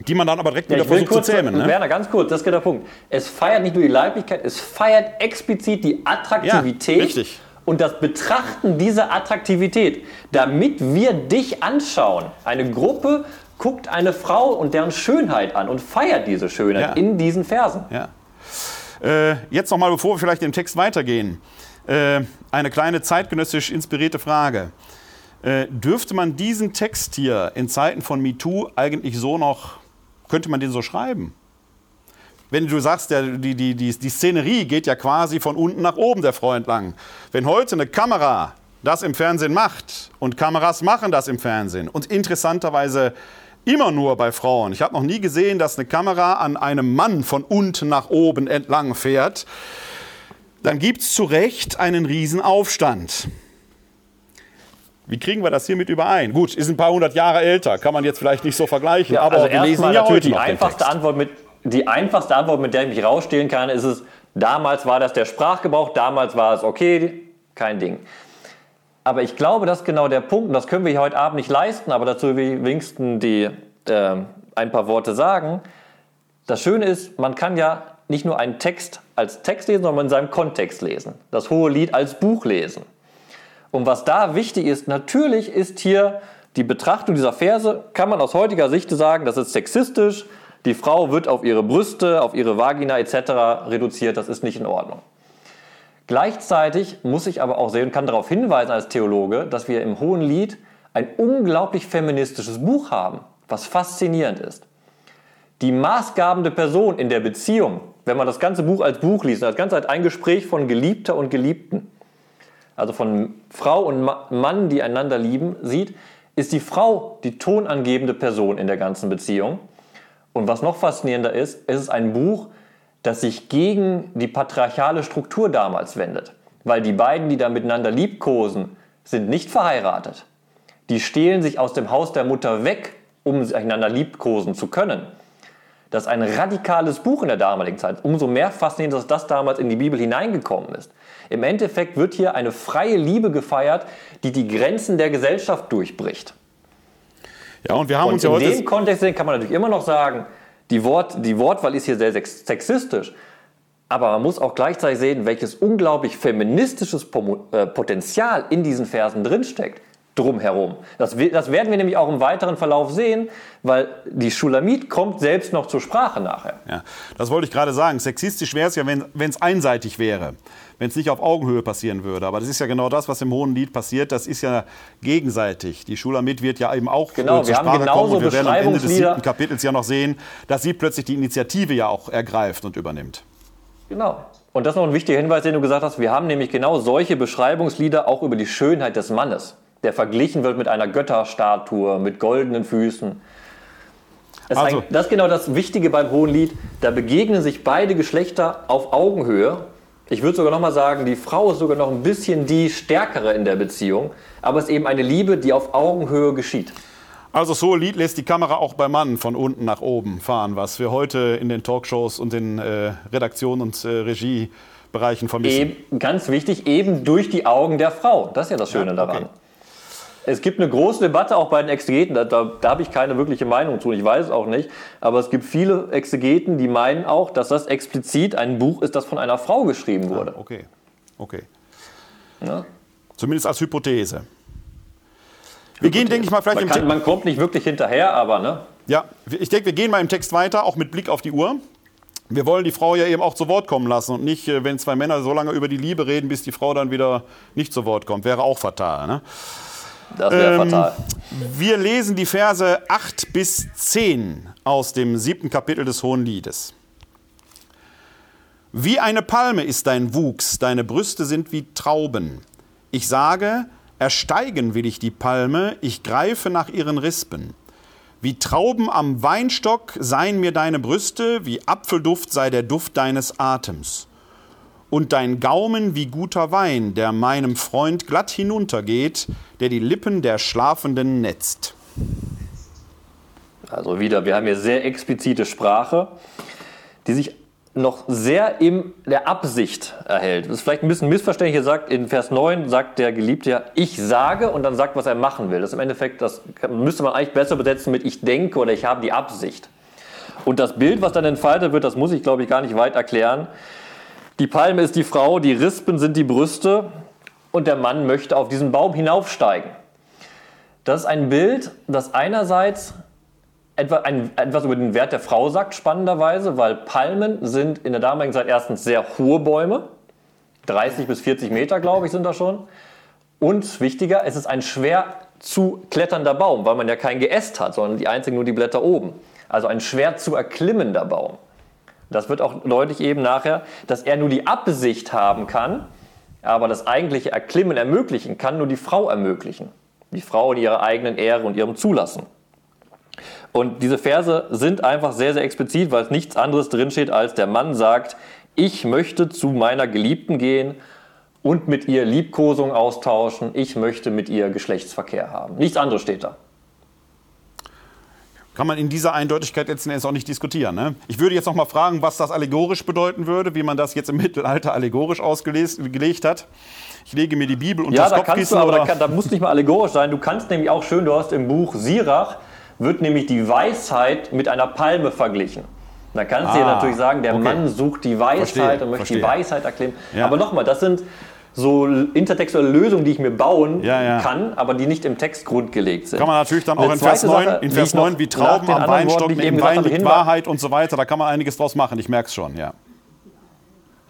die man dann aber direkt ja, wieder versucht kurz, zu zähmen. Ne? Werner, ganz kurz, das ist der Punkt. Es feiert nicht nur die Leiblichkeit, es feiert explizit die Attraktivität. Ja, richtig. Und das Betrachten dieser Attraktivität, damit wir dich anschauen. Eine Gruppe guckt eine Frau und deren Schönheit an und feiert diese Schönheit ja. in diesen Versen. Ja. Äh, jetzt nochmal, bevor wir vielleicht im Text weitergehen, äh, eine kleine zeitgenössisch inspirierte Frage. Äh, dürfte man diesen Text hier in Zeiten von MeToo eigentlich so noch, könnte man den so schreiben? Wenn du sagst, der, die, die, die, die Szenerie geht ja quasi von unten nach oben der Frau entlang. Wenn heute eine Kamera das im Fernsehen macht und Kameras machen das im Fernsehen und interessanterweise immer nur bei Frauen. Ich habe noch nie gesehen, dass eine Kamera an einem Mann von unten nach oben entlang fährt. Dann gibt es zu Recht einen Riesenaufstand. Wie kriegen wir das hiermit überein? Gut, ist ein paar hundert Jahre älter, kann man jetzt vielleicht nicht so vergleichen, ja, aber also wir lesen ja heute die einfachste Antwort mit Die einfachste Antwort, mit der ich mich rausstehlen kann, ist es, damals war das der Sprachgebrauch, damals war es okay, kein Ding. Aber ich glaube, das ist genau der Punkt, und das können wir hier heute Abend nicht leisten, aber dazu will ich wenigstens die, äh, ein paar Worte sagen. Das Schöne ist, man kann ja nicht nur einen Text als Text lesen, sondern in seinem Kontext lesen. Das Hohe Lied als Buch lesen. Und was da wichtig ist, natürlich ist hier die Betrachtung dieser Verse, kann man aus heutiger Sicht sagen, das ist sexistisch, die Frau wird auf ihre Brüste, auf ihre Vagina etc. reduziert, das ist nicht in Ordnung. Gleichzeitig muss ich aber auch sehen und kann darauf hinweisen als Theologe, dass wir im Hohen Lied ein unglaublich feministisches Buch haben, was faszinierend ist. Die maßgabende Person in der Beziehung, wenn man das ganze Buch als Buch liest, das Ganze als ein Gespräch von Geliebter und Geliebten, also von Frau und Mann, die einander lieben, sieht, ist die Frau die tonangebende Person in der ganzen Beziehung. Und was noch faszinierender ist, es ist ein Buch, das sich gegen die patriarchale Struktur damals wendet. Weil die beiden, die da miteinander liebkosen, sind nicht verheiratet. Die stehlen sich aus dem Haus der Mutter weg, um einander liebkosen zu können. Das ist ein radikales Buch in der damaligen Zeit. Umso mehr faszinierend, dass das damals in die Bibel hineingekommen ist. Im Endeffekt wird hier eine freie Liebe gefeiert, die die Grenzen der Gesellschaft durchbricht. Ja, und wir haben und uns ja heute. In dem Kontext kann man natürlich immer noch sagen, die, Wort, die Wortwahl ist hier sehr sexistisch. Aber man muss auch gleichzeitig sehen, welches unglaublich feministisches äh, Potenzial in diesen Versen drinsteckt drumherum. Das, das, werden wir nämlich auch im weiteren Verlauf sehen, weil die Schulamit kommt selbst noch zur Sprache nachher. Ja, das wollte ich gerade sagen. Sexistisch wäre es ja, wenn es einseitig wäre, wenn es nicht auf Augenhöhe passieren würde. Aber das ist ja genau das, was im Hohen Lied passiert. Das ist ja gegenseitig. Die Schulamit wird ja eben auch genau, zur Sprache kommen. Und wir werden am Ende des siebten Kapitels ja noch sehen, dass sie plötzlich die Initiative ja auch ergreift und übernimmt. Genau. Und das ist noch ein wichtiger Hinweis, den du gesagt hast. Wir haben nämlich genau solche Beschreibungslieder auch über die Schönheit des Mannes der verglichen wird mit einer Götterstatue, mit goldenen Füßen. Das, also. ist, das ist genau das Wichtige beim Hohen Lied. Da begegnen sich beide Geschlechter auf Augenhöhe. Ich würde sogar noch mal sagen, die Frau ist sogar noch ein bisschen die Stärkere in der Beziehung, aber es ist eben eine Liebe, die auf Augenhöhe geschieht. Also so Lied lässt die Kamera auch beim Mann von unten nach oben fahren, was wir heute in den Talkshows und den äh, Redaktionen und äh, Regiebereichen vermissen. Eben, ganz wichtig, eben durch die Augen der Frau. Das ist ja das Schöne ja, okay. daran. Es gibt eine große Debatte auch bei den Exegeten, da, da, da habe ich keine wirkliche Meinung zu, ich weiß es auch nicht, aber es gibt viele Exegeten, die meinen auch, dass das explizit ein Buch ist, das von einer Frau geschrieben wurde. Ah, okay, okay. Ja? Zumindest als Hypothese. Wir gehen, denke ich mal, vielleicht man, kann, man kommt nicht wirklich hinterher, aber ne? Ja, ich denke, wir gehen mal im Text weiter, auch mit Blick auf die Uhr. Wir wollen die Frau ja eben auch zu Wort kommen lassen und nicht, äh, wenn zwei Männer so lange über die Liebe reden, bis die Frau dann wieder nicht zu Wort kommt. Wäre auch fatal. Ne? Das wäre ähm, fatal. Wir lesen die Verse 8 bis 10 aus dem siebten Kapitel des Hohen Liedes. Wie eine Palme ist dein Wuchs, deine Brüste sind wie Trauben. Ich sage, ersteigen will ich die Palme, ich greife nach ihren Rispen. Wie Trauben am Weinstock seien mir deine Brüste, wie Apfelduft sei der Duft deines Atems und dein Gaumen wie guter Wein, der meinem Freund glatt hinuntergeht, der die Lippen der Schlafenden netzt. Also wieder, wir haben hier sehr explizite Sprache, die sich noch sehr in der Absicht erhält. Das ist vielleicht ein bisschen missverständlich. Hier sagt, in Vers 9 sagt der Geliebte ja, ich sage und dann sagt, was er machen will. Das ist im Endeffekt, das müsste man eigentlich besser besetzen mit ich denke oder ich habe die Absicht. Und das Bild, was dann entfaltet wird, das muss ich, glaube ich, gar nicht weit erklären. Die Palme ist die Frau, die Rispen sind die Brüste und der Mann möchte auf diesen Baum hinaufsteigen. Das ist ein Bild, das einerseits etwas über den Wert der Frau sagt, spannenderweise, weil Palmen sind in der damaligen Zeit erstens sehr hohe Bäume, 30 bis 40 Meter, glaube ich, sind das schon. Und wichtiger, es ist ein schwer zu kletternder Baum, weil man ja kein Geäst hat, sondern die einzigen nur die Blätter oben. Also ein schwer zu erklimmender Baum. Das wird auch deutlich eben nachher, dass er nur die Absicht haben kann, aber das eigentliche Erklimmen ermöglichen kann nur die Frau ermöglichen. Die Frau in ihrer eigenen Ehre und ihrem Zulassen. Und diese Verse sind einfach sehr, sehr explizit, weil es nichts anderes drinsteht, als der Mann sagt, ich möchte zu meiner Geliebten gehen und mit ihr Liebkosung austauschen, ich möchte mit ihr Geschlechtsverkehr haben. Nichts anderes steht da kann man in dieser Eindeutigkeit letzten Endes auch nicht diskutieren. Ne? Ich würde jetzt noch mal fragen, was das allegorisch bedeuten würde, wie man das jetzt im Mittelalter allegorisch ausgelegt hat. Ich lege mir die Bibel unter ja, das da kannst du, aber da, kann, da muss nicht mal allegorisch sein. Du kannst nämlich auch schön, du hast im Buch Sirach, wird nämlich die Weisheit mit einer Palme verglichen. Da kannst du dir Ah, natürlich sagen, der okay. Mann sucht die Weisheit Verstehe, und möchte verstehe. die Weisheit erklären. Ja. Aber nochmal, das sind so intertextuelle Lösungen, die ich mir bauen Ja, ja. kann, aber die nicht im Text grundgelegt sind. Kann man natürlich dann auch in Vers zweite 9, Sache, in Vers ich noch 9 wie Trauben am Worten, Weinstock, eben im Wein liegt Wahrheit und so weiter. Da kann man einiges draus machen. Ich merke es schon, ja.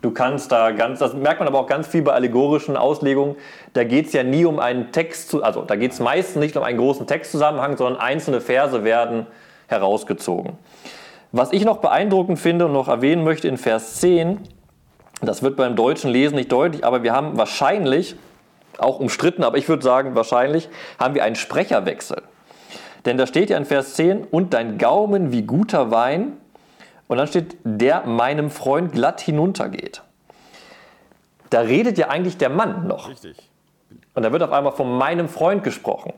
Du kannst da ganz, das merkt man aber auch ganz viel bei allegorischen Auslegungen, da geht es ja nie um einen Text, zu- also da geht es meistens nicht um einen großen Textzusammenhang, sondern einzelne Verse werden herausgezogen. Was ich noch beeindruckend finde und noch erwähnen möchte in Vers 10, das wird beim deutschen Lesen nicht deutlich, aber wir haben wahrscheinlich, auch umstritten, aber ich würde sagen wahrscheinlich, haben wir einen Sprecherwechsel. Denn da steht ja in Vers 10, und dein Gaumen wie guter Wein, und dann steht, der meinem Freund glatt hinuntergeht. Da redet ja eigentlich der Mann noch. Richtig. Und da wird auf einmal von meinem Freund gesprochen.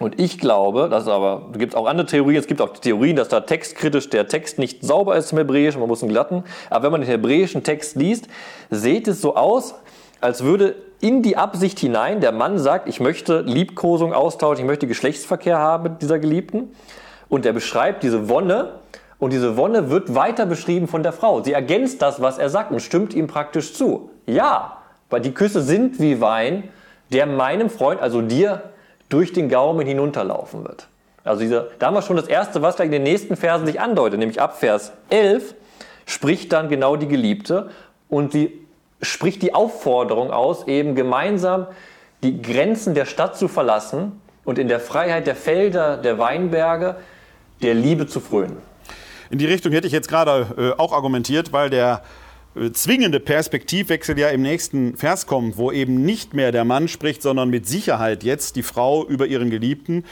Und ich glaube, das ist aber, es gibt auch andere Theorien, es gibt auch Theorien, dass da textkritisch der Text nicht sauber ist im Hebräischen, man muss einen glatten. Aber wenn man den hebräischen Text liest, sieht es so aus, als würde in die Absicht hinein, der Mann sagt, ich möchte Liebkosung austauschen, ich möchte Geschlechtsverkehr haben mit dieser Geliebten. Und er beschreibt diese Wonne. Und diese Wonne wird weiter beschrieben von der Frau. Sie ergänzt das, was er sagt und stimmt ihm praktisch zu. Ja, weil die Küsse sind wie Wein, der meinem Freund, also dir, durch den Gaumen hinunterlaufen wird. Also diese, da haben wir schon das Erste, was gleich in den nächsten Versen sich andeutet, nämlich ab Vers 11 spricht dann genau die Geliebte und sie spricht die Aufforderung aus, eben gemeinsam die Grenzen der Stadt zu verlassen und in der Freiheit der Felder, der Weinberge, der Liebe zu frönen. In die Richtung hätte ich jetzt gerade äh, auch argumentiert, weil der zwingende Perspektivwechsel ja im nächsten Vers kommt, wo eben nicht mehr der Mann spricht, sondern mit Sicherheit jetzt die Frau über ihren Geliebten.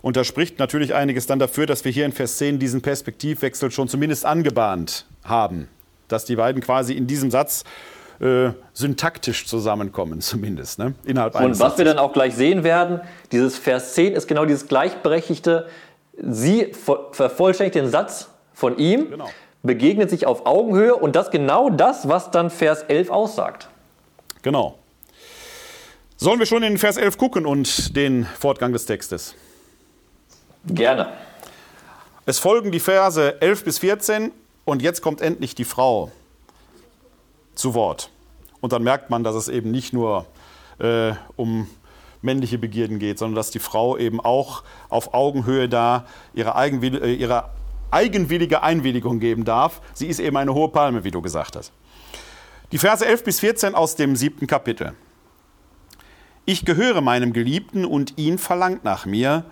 Und da spricht natürlich einiges dann dafür, dass wir hier in Vers 10 diesen Perspektivwechsel schon zumindest angebahnt haben. Dass die beiden quasi in diesem Satz äh, syntaktisch zusammenkommen, <laughs> zumindest, ne? innerhalb Und eines was wir Satzes. dann auch gleich sehen werden, dieses Vers 10 ist genau dieses gleichberechtigte, sie ver- vervollständigt den Satz von ihm, Genau. Begegnet sich auf Augenhöhe und das genau das, was dann Vers 11 aussagt. Genau. Sollen wir schon in Vers 11 gucken und den Fortgang des Textes? Gerne. Es folgen die Verse 11 bis 14 und jetzt kommt endlich die Frau zu Wort. Und dann merkt man, dass es eben nicht nur äh, um männliche Begierden geht, sondern dass die Frau eben auch auf Augenhöhe da ihre, Eigenwill äh, ihre eigenwillige Einwilligung geben darf. Sie ist eben eine hohe Palme, wie du gesagt hast. Die Verse 11 bis 14 aus dem siebten Kapitel. Ich gehöre meinem Geliebten und ihn verlangt nach mir.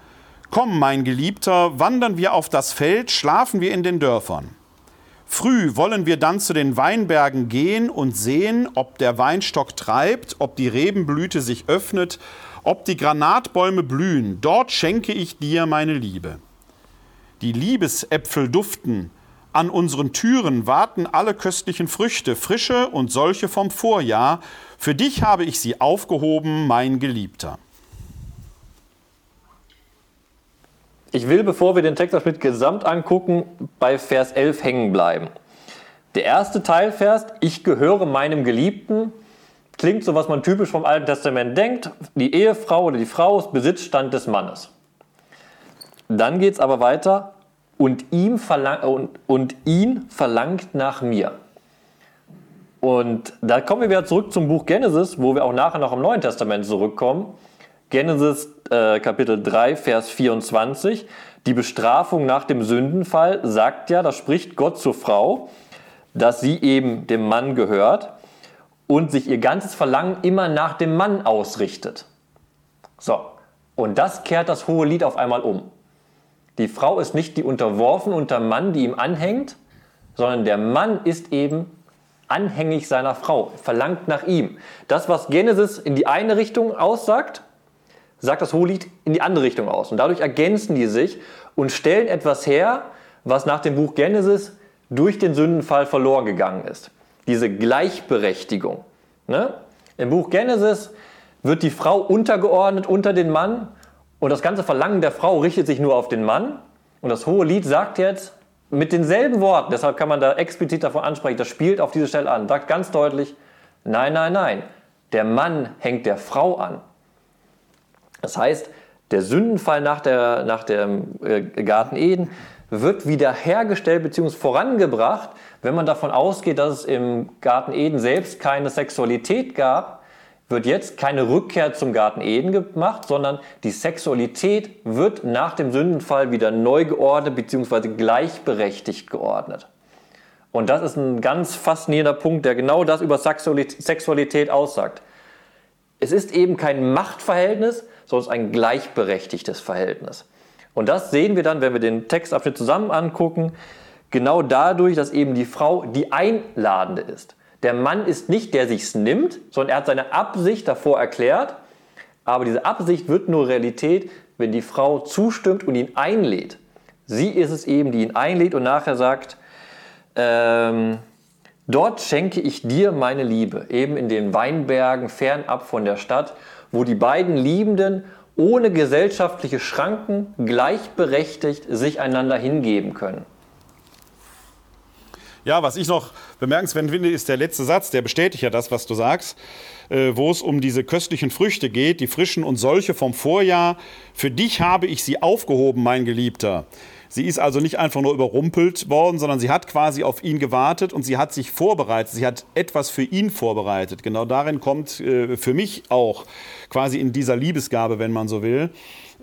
Komm, mein Geliebter, wandern wir auf das Feld, schlafen wir in den Dörfern. Früh wollen wir dann zu den Weinbergen gehen und sehen, ob der Weinstock treibt, ob die Rebenblüte sich öffnet, ob die Granatbäume blühen. Dort schenke ich dir meine Liebe. Die Liebesäpfel duften, an unseren Türen warten alle köstlichen Früchte, frische und solche vom Vorjahr. Für dich habe ich sie aufgehoben, mein Geliebter. Ich will, bevor wir den Textabschnitt gesamt angucken, bei Vers 11 hängen bleiben. Der erste Teilvers, ich gehöre meinem Geliebten, klingt so, was man typisch vom Alten Testament denkt. Die Ehefrau oder die Frau ist Besitzstand des Mannes. Dann geht es aber weiter, und, ihm verlang und, und ihn verlangt nach mir. Und da kommen wir wieder zurück zum Buch Genesis, wo wir auch nachher noch im Neuen Testament zurückkommen. Genesis äh, Kapitel 3, Vers 24. Die Bestrafung nach dem Sündenfall sagt ja, da spricht Gott zur Frau, dass sie eben dem Mann gehört und sich ihr ganzes Verlangen immer nach dem Mann ausrichtet. So, und das kehrt das hohe Lied auf einmal um. Die Frau ist nicht die unterworfen unter Mann, die ihm anhängt, sondern der Mann ist eben anhängig seiner Frau, verlangt nach ihm. Das, was Genesis in die eine Richtung aussagt, sagt das Hohelied in die andere Richtung aus. Und dadurch ergänzen die sich und stellen etwas her, was nach dem Buch Genesis durch den Sündenfall verloren gegangen ist. Diese Gleichberechtigung. Ne? Im Buch Genesis wird die Frau untergeordnet unter den Mann und das ganze Verlangen der Frau richtet sich nur auf den Mann. Und das Hohe Lied sagt jetzt mit denselben Worten, deshalb kann man da explizit davon ansprechen, das spielt auf diese Stelle an, sagt ganz deutlich, nein, nein, nein, der Mann hängt der Frau an. Das heißt, der Sündenfall nach, der, nach dem äh, Garten Eden wird wiederhergestellt bzw. vorangebracht, wenn man davon ausgeht, dass es im Garten Eden selbst keine Sexualität gab, wird jetzt keine Rückkehr zum Garten Eden gemacht, sondern die Sexualität wird nach dem Sündenfall wieder neu geordnet bzw. gleichberechtigt geordnet. Und das ist ein ganz faszinierender Punkt, der genau das über Sexualität aussagt. Es ist eben kein Machtverhältnis, sondern ein gleichberechtigtes Verhältnis. Und das sehen wir dann, wenn wir den Textabschnitt zusammen angucken, genau dadurch, dass eben die Frau die Einladende ist. Der Mann ist nicht der sich's nimmt, sondern er hat seine Absicht davor erklärt. Aber diese Absicht wird nur Realität, wenn die Frau zustimmt und ihn einlädt. Sie ist es eben, die ihn einlädt und nachher sagt, ähm, dort schenke ich dir meine Liebe, eben in den Weinbergen fernab von der Stadt, wo die beiden Liebenden ohne gesellschaftliche Schranken gleichberechtigt sich einander hingeben können. Ja, was ich noch bemerkenswert finde, ist der letzte Satz, der bestätigt ja das, was du sagst, äh, wo es um diese köstlichen Früchte geht, die frischen und solche vom Vorjahr. Für dich habe ich sie aufgehoben, mein Geliebter. Sie ist also nicht einfach nur überrumpelt worden, sondern sie hat quasi auf ihn gewartet und sie hat sich vorbereitet. Sie hat etwas für ihn vorbereitet. Genau darin kommt äh, für mich auch quasi in dieser Liebesgabe, wenn man so will,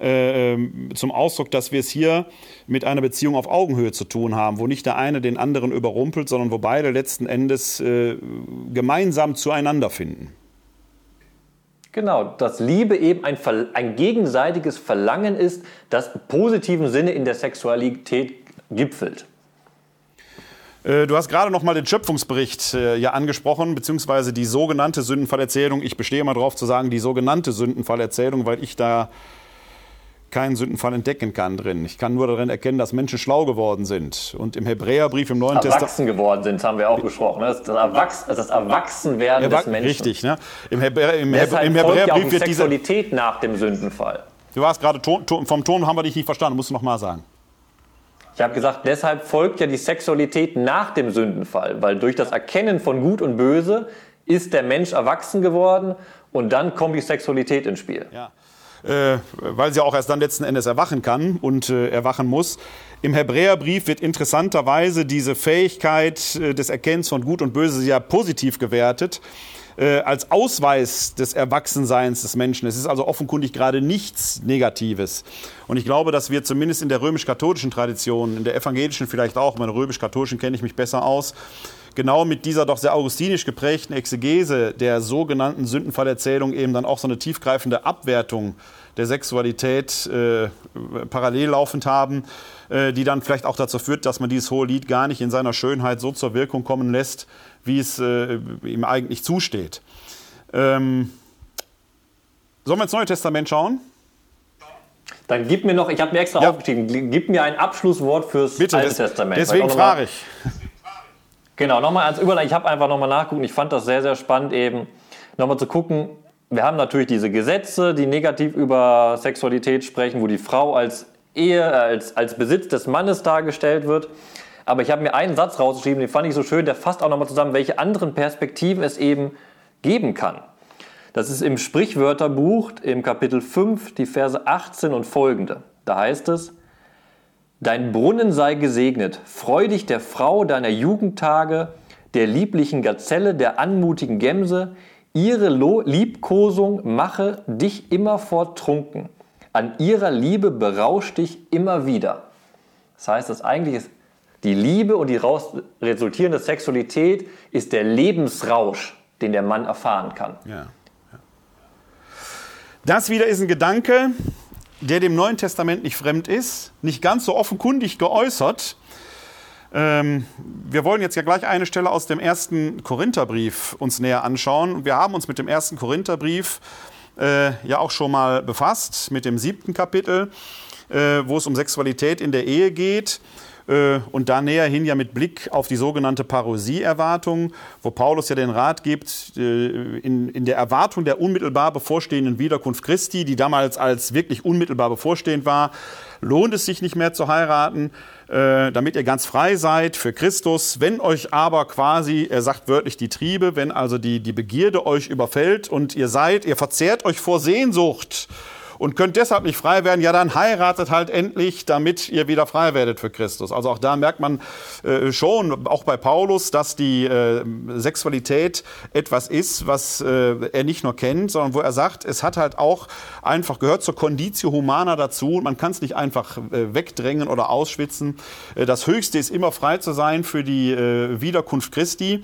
äh, ähm, zum Ausdruck, dass wir es hier mit einer Beziehung auf Augenhöhe zu tun haben, wo nicht der eine den anderen überrumpelt, sondern wo beide letzten Endes äh, gemeinsam zueinander finden. Genau, dass Liebe eben ein, ein gegenseitiges Verlangen ist, das im positiven Sinne in der Sexualität gipfelt. Äh, du hast gerade noch mal den Schöpfungsbericht äh, ja angesprochen, beziehungsweise die sogenannte Sündenfallerzählung. Ich bestehe mal darauf zu sagen, die sogenannte Sündenfallerzählung, weil ich da keinen Sündenfall entdecken kann drin. Ich kann nur darin erkennen, dass Menschen schlau geworden sind. Und im Hebräerbrief im Neuen Testament. Erwachsen geworden sind, haben wir auch besprochen. Das, das, Erwachs das Erwachsenwerden Erwa des Menschen. Richtig, ne? Im, Hebräer, im, Hebräer, im Hebräerbrief wird diese. Sexualität nach dem Sündenfall. Du warst gerade, vom Ton haben wir dich nicht verstanden, musst du noch mal sagen. Ich habe gesagt, deshalb folgt ja die Sexualität nach dem Sündenfall, weil durch das Erkennen von Gut und Böse ist der Mensch erwachsen geworden und dann kommt die Sexualität ins Spiel. Ja äh, weil sie auch erst dann letzten Endes erwachen kann und äh, erwachen muss. Im Hebräerbrief wird interessanterweise diese Fähigkeit äh, des Erkennens von Gut und Böse sehr positiv gewertet äh, als Ausweis des Erwachsenseins des Menschen. Es ist also offenkundig gerade nichts Negatives. Und ich glaube, dass wir zumindest in der römisch-katholischen Tradition, in der evangelischen vielleicht auch, in der römisch-katholischen kenne ich mich besser aus, genau mit dieser doch sehr augustinisch geprägten Exegese der sogenannten Sündenfallerzählung eben dann auch so eine tiefgreifende Abwertung der Sexualität äh, parallel laufend haben, äh, die dann vielleicht auch dazu führt, dass man dieses hohe Lied gar nicht in seiner Schönheit so zur Wirkung kommen lässt, wie es äh, ihm eigentlich zusteht. Ähm, sollen wir ins Neue Testament schauen? Dann gib mir noch, ich habe mir extra ja. aufgeschrieben, gib mir ein Abschlusswort fürs Bitte, Alte des, Testament. Deswegen frage ich. Genau, nochmal als Überleitung. Ich habe einfach nochmal nachgucken. Ich fand das sehr, sehr spannend eben nochmal zu gucken. Wir haben natürlich diese Gesetze, die negativ über Sexualität sprechen, wo die Frau als Ehe, äh, als, als Besitz des Mannes dargestellt wird. Aber ich habe mir einen Satz rausgeschrieben, den fand ich so schön, der fasst auch nochmal zusammen, welche anderen Perspektiven es eben geben kann. Das ist im Sprichwörterbuch im Kapitel 5, die Verse 18 und folgende. Da heißt es, Dein Brunnen sei gesegnet, freu dich der Frau deiner Jugendtage, der lieblichen Gazelle, der anmutigen Gemse, ihre Liebkosung mache dich immerfort trunken, an ihrer Liebe berausch dich immer wieder. Das heißt, das eigentlich ist die Liebe und die resultierende Sexualität ist der Lebensrausch, den der Mann erfahren kann. Ja. Das wieder ist ein Gedanke, der dem Neuen Testament nicht fremd ist, nicht ganz so offenkundig geäußert. Ähm, wir wollen jetzt ja gleich eine Stelle aus dem ersten Korintherbrief uns näher anschauen. Wir haben uns mit dem ersten Korintherbrief äh, ja auch schon mal befasst, mit dem siebten Kapitel, äh, wo es um Sexualität in der Ehe geht. Äh, und da näher hin ja mit Blick auf die sogenannte Parosie-Erwartung, wo Paulus ja den Rat gibt, äh, in, in der Erwartung der unmittelbar bevorstehenden Wiederkunft Christi, die damals als wirklich unmittelbar bevorstehend war, lohnt es sich nicht mehr zu heiraten, äh, damit ihr ganz frei seid für Christus. Wenn euch aber quasi, er sagt wörtlich die Triebe, wenn also die, die Begierde euch überfällt und ihr seid, ihr verzehrt euch vor Sehnsucht und könnt deshalb nicht frei werden, ja dann heiratet halt endlich, damit ihr wieder frei werdet für Christus. Also auch da merkt man äh, schon, auch bei Paulus, dass die äh, Sexualität etwas ist, was äh, er nicht nur kennt, sondern wo er sagt, es hat halt auch einfach gehört zur Conditio Humana dazu. Man kann es nicht einfach äh, wegdrängen oder ausschwitzen. Äh, das Höchste ist immer frei zu sein für die äh, Wiederkunft Christi.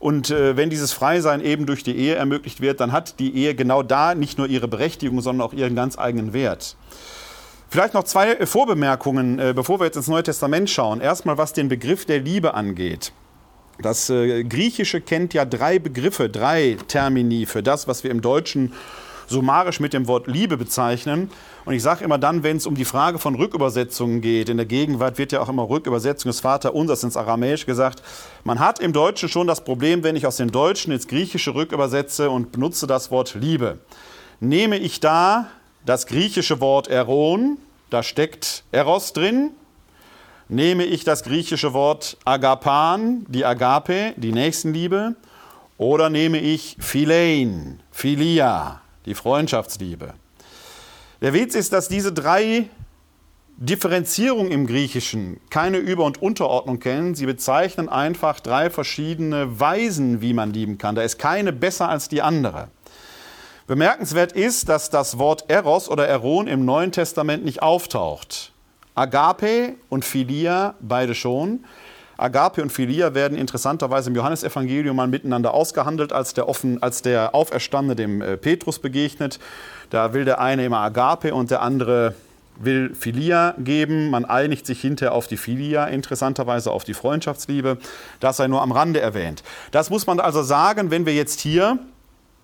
Und wenn dieses Freisein eben durch die Ehe ermöglicht wird, dann hat die Ehe genau da nicht nur ihre Berechtigung, sondern auch ihren ganz eigenen Wert. Vielleicht noch zwei Vorbemerkungen, bevor wir jetzt ins Neue Testament schauen. Erstmal, was den Begriff der Liebe angeht. Das Griechische kennt ja drei Begriffe, drei Termini für das, was wir im Deutschen summarisch mit dem Wort Liebe bezeichnen. Und ich sage immer dann, wenn es um die Frage von Rückübersetzungen geht, in der Gegenwart wird ja auch immer Rückübersetzung des Vaterunsers ins Aramäisch gesagt. Man hat im Deutschen schon das Problem, wenn ich aus dem Deutschen ins Griechische rückübersetze und benutze das Wort Liebe. Nehme ich da das griechische Wort Eron, da steckt Eros drin, nehme ich das griechische Wort Agapan, die Agape, die Nächstenliebe, oder nehme ich Philein, Philia, die Freundschaftsliebe. Der Witz ist, dass diese drei Differenzierungen im Griechischen keine Über- und Unterordnung kennen. Sie bezeichnen einfach drei verschiedene Weisen, wie man lieben kann. Da ist keine besser als die andere. Bemerkenswert ist, dass das Wort Eros oder Eron im Neuen Testament nicht auftaucht. Agape und Philia beide schon. Agape und Philia werden interessanterweise im Johannesevangelium mal miteinander ausgehandelt, als der, offen, als der Auferstandene dem äh, Petrus begegnet. Da will der eine immer Agape und der andere will Philia geben. Man einigt sich hinterher auf die Philia, interessanterweise auf die Freundschaftsliebe. Das sei nur am Rande erwähnt. Das muss man also sagen, wenn wir jetzt hier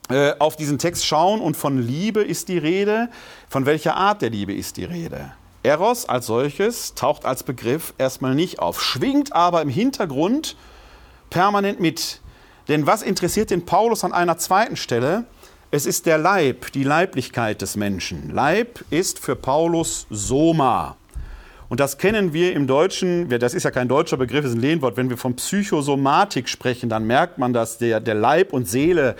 äh, auf diesen Text schauen und von Liebe ist die Rede. Von welcher Art der Liebe ist die Rede? Eros als solches taucht als Begriff erstmal nicht auf, schwingt aber im Hintergrund permanent mit. Denn was interessiert den Paulus an einer zweiten Stelle? Es ist der Leib, die Leiblichkeit des Menschen. Leib ist für Paulus Soma. Und das kennen wir im Deutschen, das ist ja kein deutscher Begriff, es ist ein Lehnwort. Wenn wir von Psychosomatik sprechen, dann merkt man, dass der, der Leib und Seele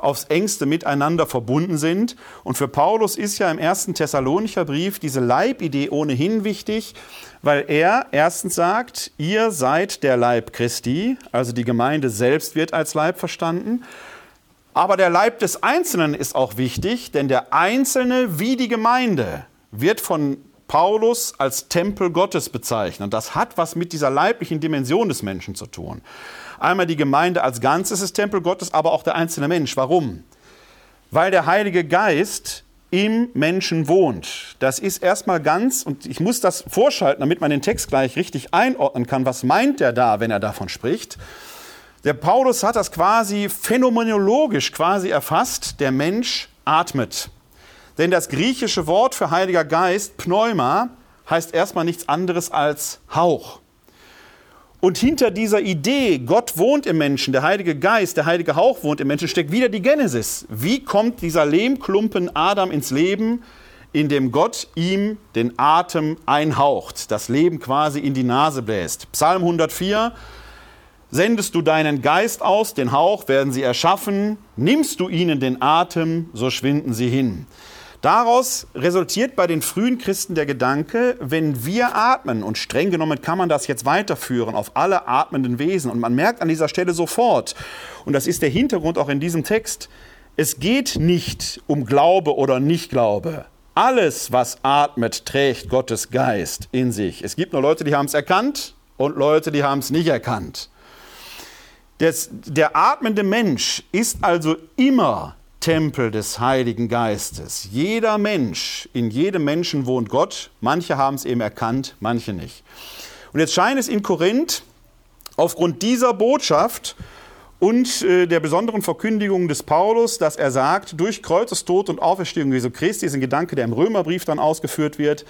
aufs engste miteinander verbunden sind. Und für Paulus ist ja im ersten Thessalonicher Brief diese Leibidee ohnehin wichtig, weil er erstens sagt, ihr seid der Leib Christi, also die Gemeinde selbst wird als Leib verstanden. Aber der Leib des Einzelnen ist auch wichtig, denn der Einzelne wie die Gemeinde wird von Paulus als Tempel Gottes bezeichnet. Und das hat was mit dieser leiblichen Dimension des Menschen zu tun. Einmal die Gemeinde als Ganzes ist Tempel Gottes, aber auch der einzelne Mensch. Warum? Weil der Heilige Geist im Menschen wohnt. Das ist erstmal ganz, und ich muss das vorschalten, damit man den Text gleich richtig einordnen kann. Was meint er da, wenn er davon spricht? Der Paulus hat das quasi phänomenologisch quasi erfasst. Der Mensch atmet. Denn das griechische Wort für Heiliger Geist, Pneuma, heißt erstmal nichts anderes als Hauch. Und hinter dieser Idee, Gott wohnt im Menschen, der Heilige Geist, der Heilige Hauch wohnt im Menschen, steckt wieder die Genesis. Wie kommt dieser Lehmklumpen Adam ins Leben? Indem Gott ihm den Atem einhaucht, das Leben quasi in die Nase bläst. Psalm 104, sendest du deinen Geist aus, den Hauch werden sie erschaffen, nimmst du ihnen den Atem, so schwinden sie hin. Daraus resultiert bei den frühen Christen der Gedanke, wenn wir atmen, und streng genommen kann man das jetzt weiterführen auf alle atmenden Wesen, und man merkt an dieser Stelle sofort, und das ist der Hintergrund auch in diesem Text, es geht nicht um Glaube oder Nichtglaube. Alles, was atmet, trägt Gottes Geist in sich. Es gibt nur Leute, die haben es erkannt und Leute, die haben es nicht erkannt. Das, der atmende Mensch ist also immer Tempel des Heiligen Geistes. Jeder Mensch, in jedem Menschen wohnt Gott. Manche haben es eben erkannt, manche nicht. Und jetzt scheint es in Korinth aufgrund dieser Botschaft und äh, der besonderen Verkündigung des Paulus, dass er sagt, durch Kreuzestod und Auferstehung Jesu Christi, ist ein Gedanke, der im Römerbrief dann ausgeführt wird,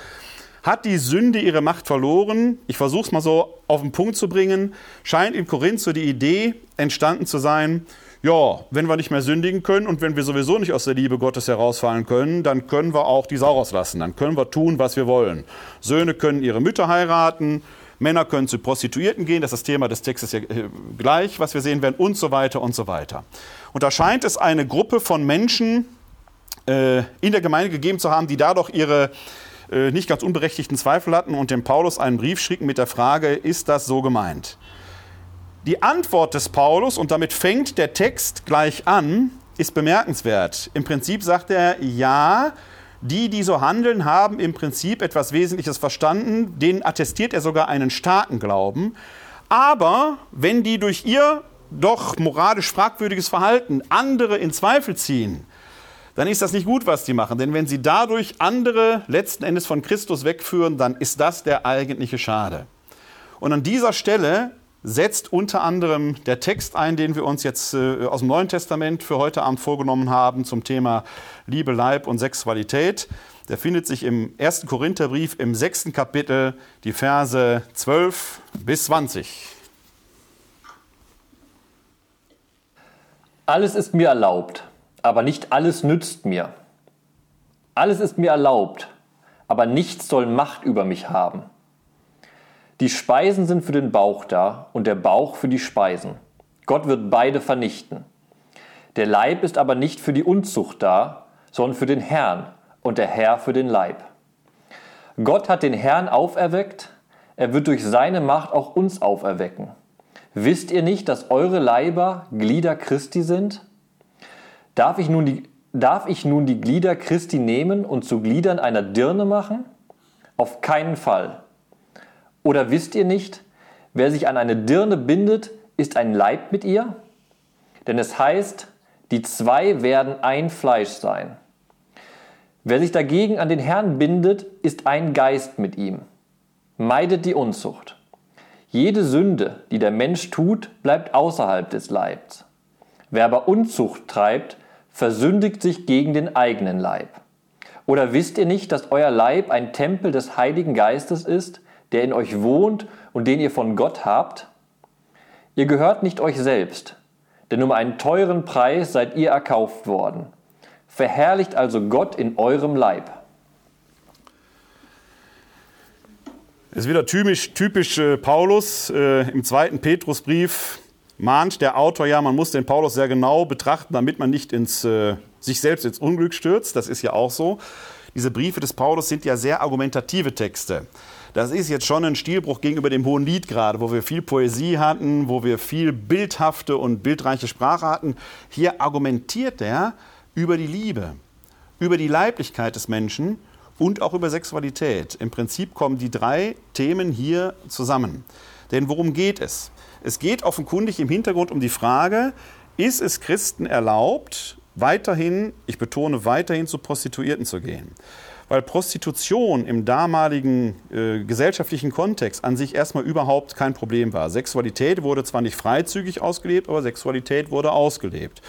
hat die Sünde ihre Macht verloren. Ich versuche es mal so auf den Punkt zu bringen. Scheint in Korinth so die Idee entstanden zu sein, ja, wenn wir nicht mehr sündigen können und wenn wir sowieso nicht aus der Liebe Gottes herausfallen können, dann können wir auch die Sau rauslassen. Dann können wir tun, was wir wollen. Söhne können ihre Mütter heiraten, Männer können zu Prostituierten gehen, das ist das Thema des Textes ja äh, gleich, was wir sehen werden, und so weiter und so weiter. Und da scheint es eine Gruppe von Menschen äh, in der Gemeinde gegeben zu haben, die dadurch ihre äh, nicht ganz unberechtigten Zweifel hatten und dem Paulus einen Brief schicken mit der Frage, ist das so gemeint? Die Antwort des Paulus, und damit fängt der Text gleich an, ist bemerkenswert. Im Prinzip sagt er, ja, die, die so handeln, haben im Prinzip etwas Wesentliches verstanden, denen attestiert er sogar einen starken Glauben. Aber wenn die durch ihr doch moralisch fragwürdiges Verhalten andere in Zweifel ziehen, dann ist das nicht gut, was die machen. Denn wenn sie dadurch andere letzten Endes von Christus wegführen, dann ist das der eigentliche Schade. Und an dieser Stelle setzt unter anderem der Text ein, den wir uns jetzt äh, aus dem Neuen Testament für heute Abend vorgenommen haben zum Thema Liebe, Leib und Sexualität. Der findet sich im ersten Korintherbrief im sechsten Kapitel, die Verse 12 bis 20. Alles ist mir erlaubt, aber nicht alles nützt mir. Alles ist mir erlaubt, aber nichts soll Macht über mich haben. Die Speisen sind für den Bauch da und der Bauch für die Speisen. Gott wird beide vernichten. Der Leib ist aber nicht für die Unzucht da, sondern für den Herrn und der Herr für den Leib. Gott hat den Herrn auferweckt, er wird durch seine Macht auch uns auferwecken. Wisst ihr nicht, dass eure Leiber Glieder Christi sind? Darf ich nun die, darf ich nun die Glieder Christi nehmen und zu Gliedern einer Dirne machen? Auf keinen Fall. Oder wisst ihr nicht, wer sich an eine Dirne bindet, ist ein Leib mit ihr? Denn es heißt, die zwei werden ein Fleisch sein. Wer sich dagegen an den Herrn bindet, ist ein Geist mit ihm. Meidet die Unzucht. Jede Sünde, die der Mensch tut, bleibt außerhalb des Leibs. Wer aber Unzucht treibt, versündigt sich gegen den eigenen Leib. Oder wisst ihr nicht, dass euer Leib ein Tempel des Heiligen Geistes ist, der in euch wohnt und den ihr von Gott habt? Ihr gehört nicht euch selbst, denn um einen teuren Preis seid ihr erkauft worden. Verherrlicht also Gott in eurem Leib. Es ist wieder typisch, typisch äh, Paulus äh, im zweiten Petrusbrief mahnt der Autor ja, man muss den Paulus sehr genau betrachten, damit man nicht ins, äh, sich selbst ins Unglück stürzt. Das ist ja auch so. Diese Briefe des Paulus sind ja sehr argumentative Texte. Das ist jetzt schon ein Stilbruch gegenüber dem Hohen Lied gerade, wo wir viel Poesie hatten, wo wir viel bildhafte und bildreiche Sprache hatten. Hier argumentiert er über die Liebe, über die Leiblichkeit des Menschen und auch über Sexualität. Im Prinzip kommen die drei Themen hier zusammen. Denn worum geht es? Es geht offenkundig im Hintergrund um die Frage, ist es Christen erlaubt, weiterhin, ich betone weiterhin zu Prostituierten zu gehen? Weil Prostitution im damaligen äh, gesellschaftlichen Kontext an sich erstmal überhaupt kein Problem war. Sexualität wurde zwar nicht freizügig ausgelebt, aber Sexualität wurde ausgelebt.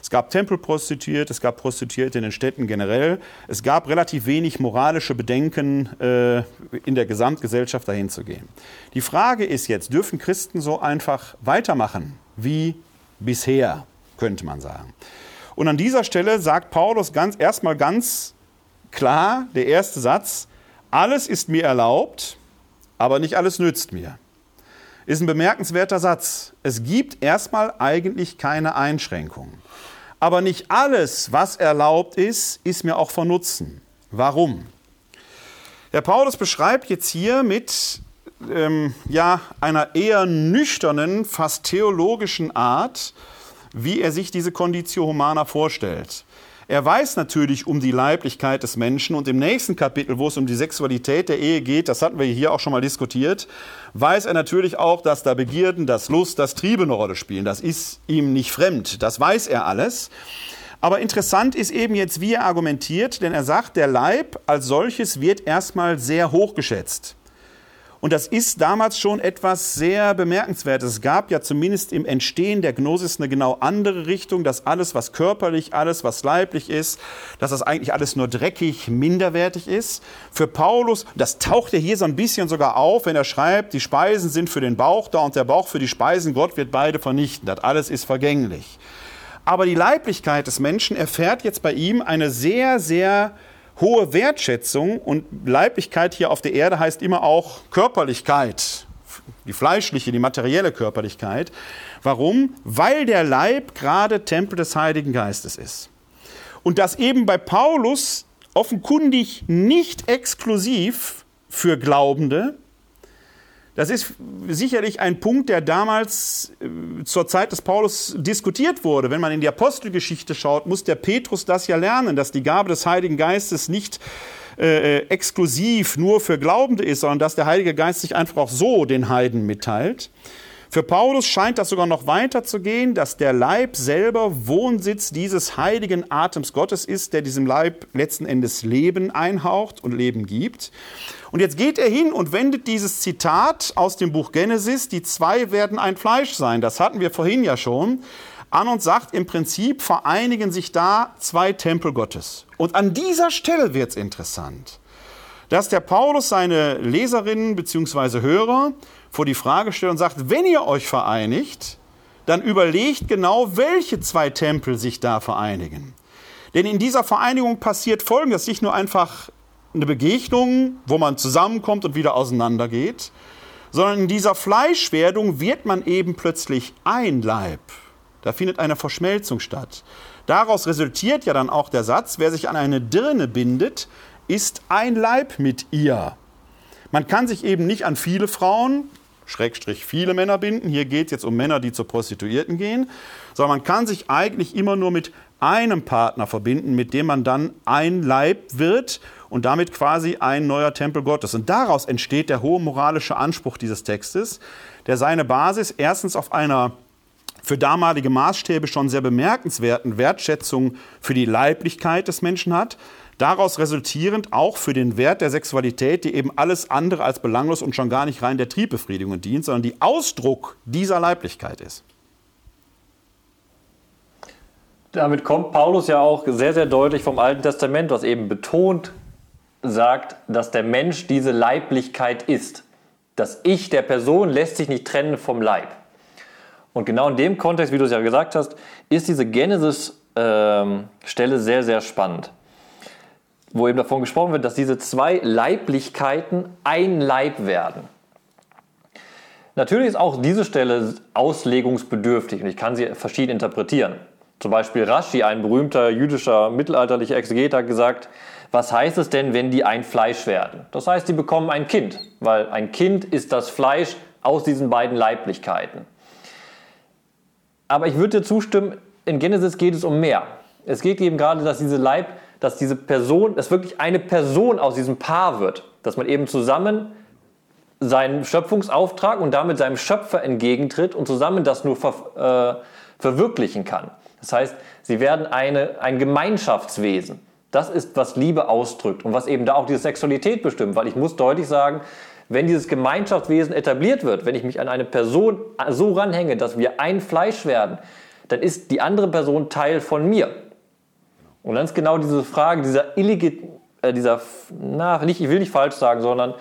Es gab Tempelprostituierte, es gab Prostituierte in den Städten generell. Es gab relativ wenig moralische Bedenken äh, in der Gesamtgesellschaft dahin zu gehen. Die Frage ist jetzt, dürfen Christen so einfach weitermachen wie bisher, könnte man sagen. Und an dieser Stelle sagt Paulus ganz, erstmal ganz klar der erste Satz, alles ist mir erlaubt, aber nicht alles nützt mir. Ist ein bemerkenswerter Satz. Es gibt erstmal eigentlich keine Einschränkungen. Aber nicht alles, was erlaubt ist, ist mir auch von Nutzen. Warum? Der Paulus beschreibt jetzt hier mit ähm, ja, einer eher nüchternen, fast theologischen Art, wie er sich diese Conditio Humana vorstellt. Er weiß natürlich um die Leiblichkeit des Menschen und im nächsten Kapitel, wo es um die Sexualität der Ehe geht, das hatten wir hier auch schon mal diskutiert, weiß er natürlich auch, dass da Begierden, das Lust, das Triebe eine Rolle spielen. Das ist ihm nicht fremd, das weiß er alles. Aber interessant ist eben jetzt, wie er argumentiert, denn er sagt, der Leib als solches wird erstmal sehr hoch geschätzt. Und das ist damals schon etwas sehr Bemerkenswertes. Es gab ja zumindest im Entstehen der Gnosis eine genau andere Richtung, dass alles, was körperlich, alles, was leiblich ist, dass das eigentlich alles nur dreckig, minderwertig ist. Für Paulus, das taucht er hier so ein bisschen sogar auf, wenn er schreibt, die Speisen sind für den Bauch da und der Bauch für die Speisen, Gott wird beide vernichten. Das alles ist vergänglich. Aber die Leiblichkeit des Menschen erfährt jetzt bei ihm eine sehr, sehr hohe Wertschätzung und Leiblichkeit hier auf der Erde heißt immer auch Körperlichkeit, die fleischliche, die materielle Körperlichkeit. Warum? Weil der Leib gerade Tempel des Heiligen Geistes ist. Und das eben bei Paulus offenkundig nicht exklusiv für Glaubende. Das ist sicherlich ein Punkt, der damals äh, zur Zeit des Paulus diskutiert wurde. Wenn man in die Apostelgeschichte schaut, muss der Petrus das ja lernen, dass die Gabe des Heiligen Geistes nicht äh, äh exklusiv nur für Glaubende ist, sondern dass der Heilige Geist sich einfach auch so den Heiden mitteilt. Für Paulus scheint das sogar noch weiter zu gehen, dass der Leib selber Wohnsitz dieses heiligen Atems Gottes ist, der diesem Leib letzten Endes Leben einhaucht und Leben gibt. Und jetzt geht er hin und wendet dieses Zitat aus dem Buch Genesis, die zwei werden ein Fleisch sein, das hatten wir vorhin ja schon, an und sagt, im Prinzip vereinigen sich da zwei Tempel Gottes. Und an dieser Stelle wird es interessant, dass der Paulus seine Leserinnen bzw. Hörer vor die Frage stellt und sagt, wenn ihr euch vereinigt, dann überlegt genau, welche zwei Tempel sich da vereinigen. Denn in dieser Vereinigung passiert Folgendes, nicht nur einfach eine Begegnung, wo man zusammenkommt und wieder auseinandergeht, sondern in dieser Fleischwerdung wird man eben plötzlich ein Leib. Da findet eine Verschmelzung statt. Daraus resultiert ja dann auch der Satz, wer sich an eine Dirne bindet, ist ein Leib mit ihr. Man kann sich eben nicht an viele Frauen Schrägstrich viele Männer binden. Hier geht es jetzt um Männer, die zur Prostituierten gehen. Sondern man kann sich eigentlich immer nur mit einem Partner verbinden, mit dem man dann ein Leib wird und damit quasi ein neuer Tempel Gottes. Und daraus entsteht der hohe moralische Anspruch dieses Textes, der seine Basis erstens auf einer für damalige Maßstäbe schon sehr bemerkenswerten Wertschätzung für die Leiblichkeit des Menschen hat, Daraus resultierend auch für den Wert der Sexualität, die eben alles andere als belanglos und schon gar nicht rein der Triebbefriedigung dient, sondern die Ausdruck dieser Leiblichkeit ist. Damit kommt Paulus ja auch sehr, sehr deutlich vom Alten Testament, was eben betont sagt, dass der Mensch diese Leiblichkeit ist. Das Ich der Person lässt sich nicht trennen vom Leib. Und genau in dem Kontext, wie du es ja gesagt hast, ist diese Genesis-Stelle sehr, sehr spannend wo eben davon gesprochen wird, dass diese zwei Leiblichkeiten ein Leib werden. Natürlich ist auch diese Stelle auslegungsbedürftig und ich kann sie verschieden interpretieren. Zum Beispiel Rashi, ein berühmter jüdischer mittelalterlicher Exeget, hat gesagt, was heißt es denn, wenn die ein Fleisch werden? Das heißt, die bekommen ein Kind, weil ein Kind ist das Fleisch aus diesen beiden Leiblichkeiten. Aber ich würde dir zustimmen, in Genesis geht es um mehr. Es geht eben gerade, dass diese Leib dass diese Person, dass wirklich eine Person aus diesem Paar wird. Dass man eben zusammen seinen Schöpfungsauftrag und damit seinem Schöpfer entgegentritt und zusammen das nur ver, äh, verwirklichen kann. Das heißt, sie werden eine, ein Gemeinschaftswesen. Das ist, was Liebe ausdrückt und was eben da auch diese Sexualität bestimmt. Weil ich muss deutlich sagen, wenn dieses Gemeinschaftswesen etabliert wird, wenn ich mich an eine Person so ranhänge, dass wir ein Fleisch werden, dann ist die andere Person Teil von mir. Und dann ist genau diese Frage dieser illegit, äh, dieser, na, nicht, ich will nicht falsch sagen, sondern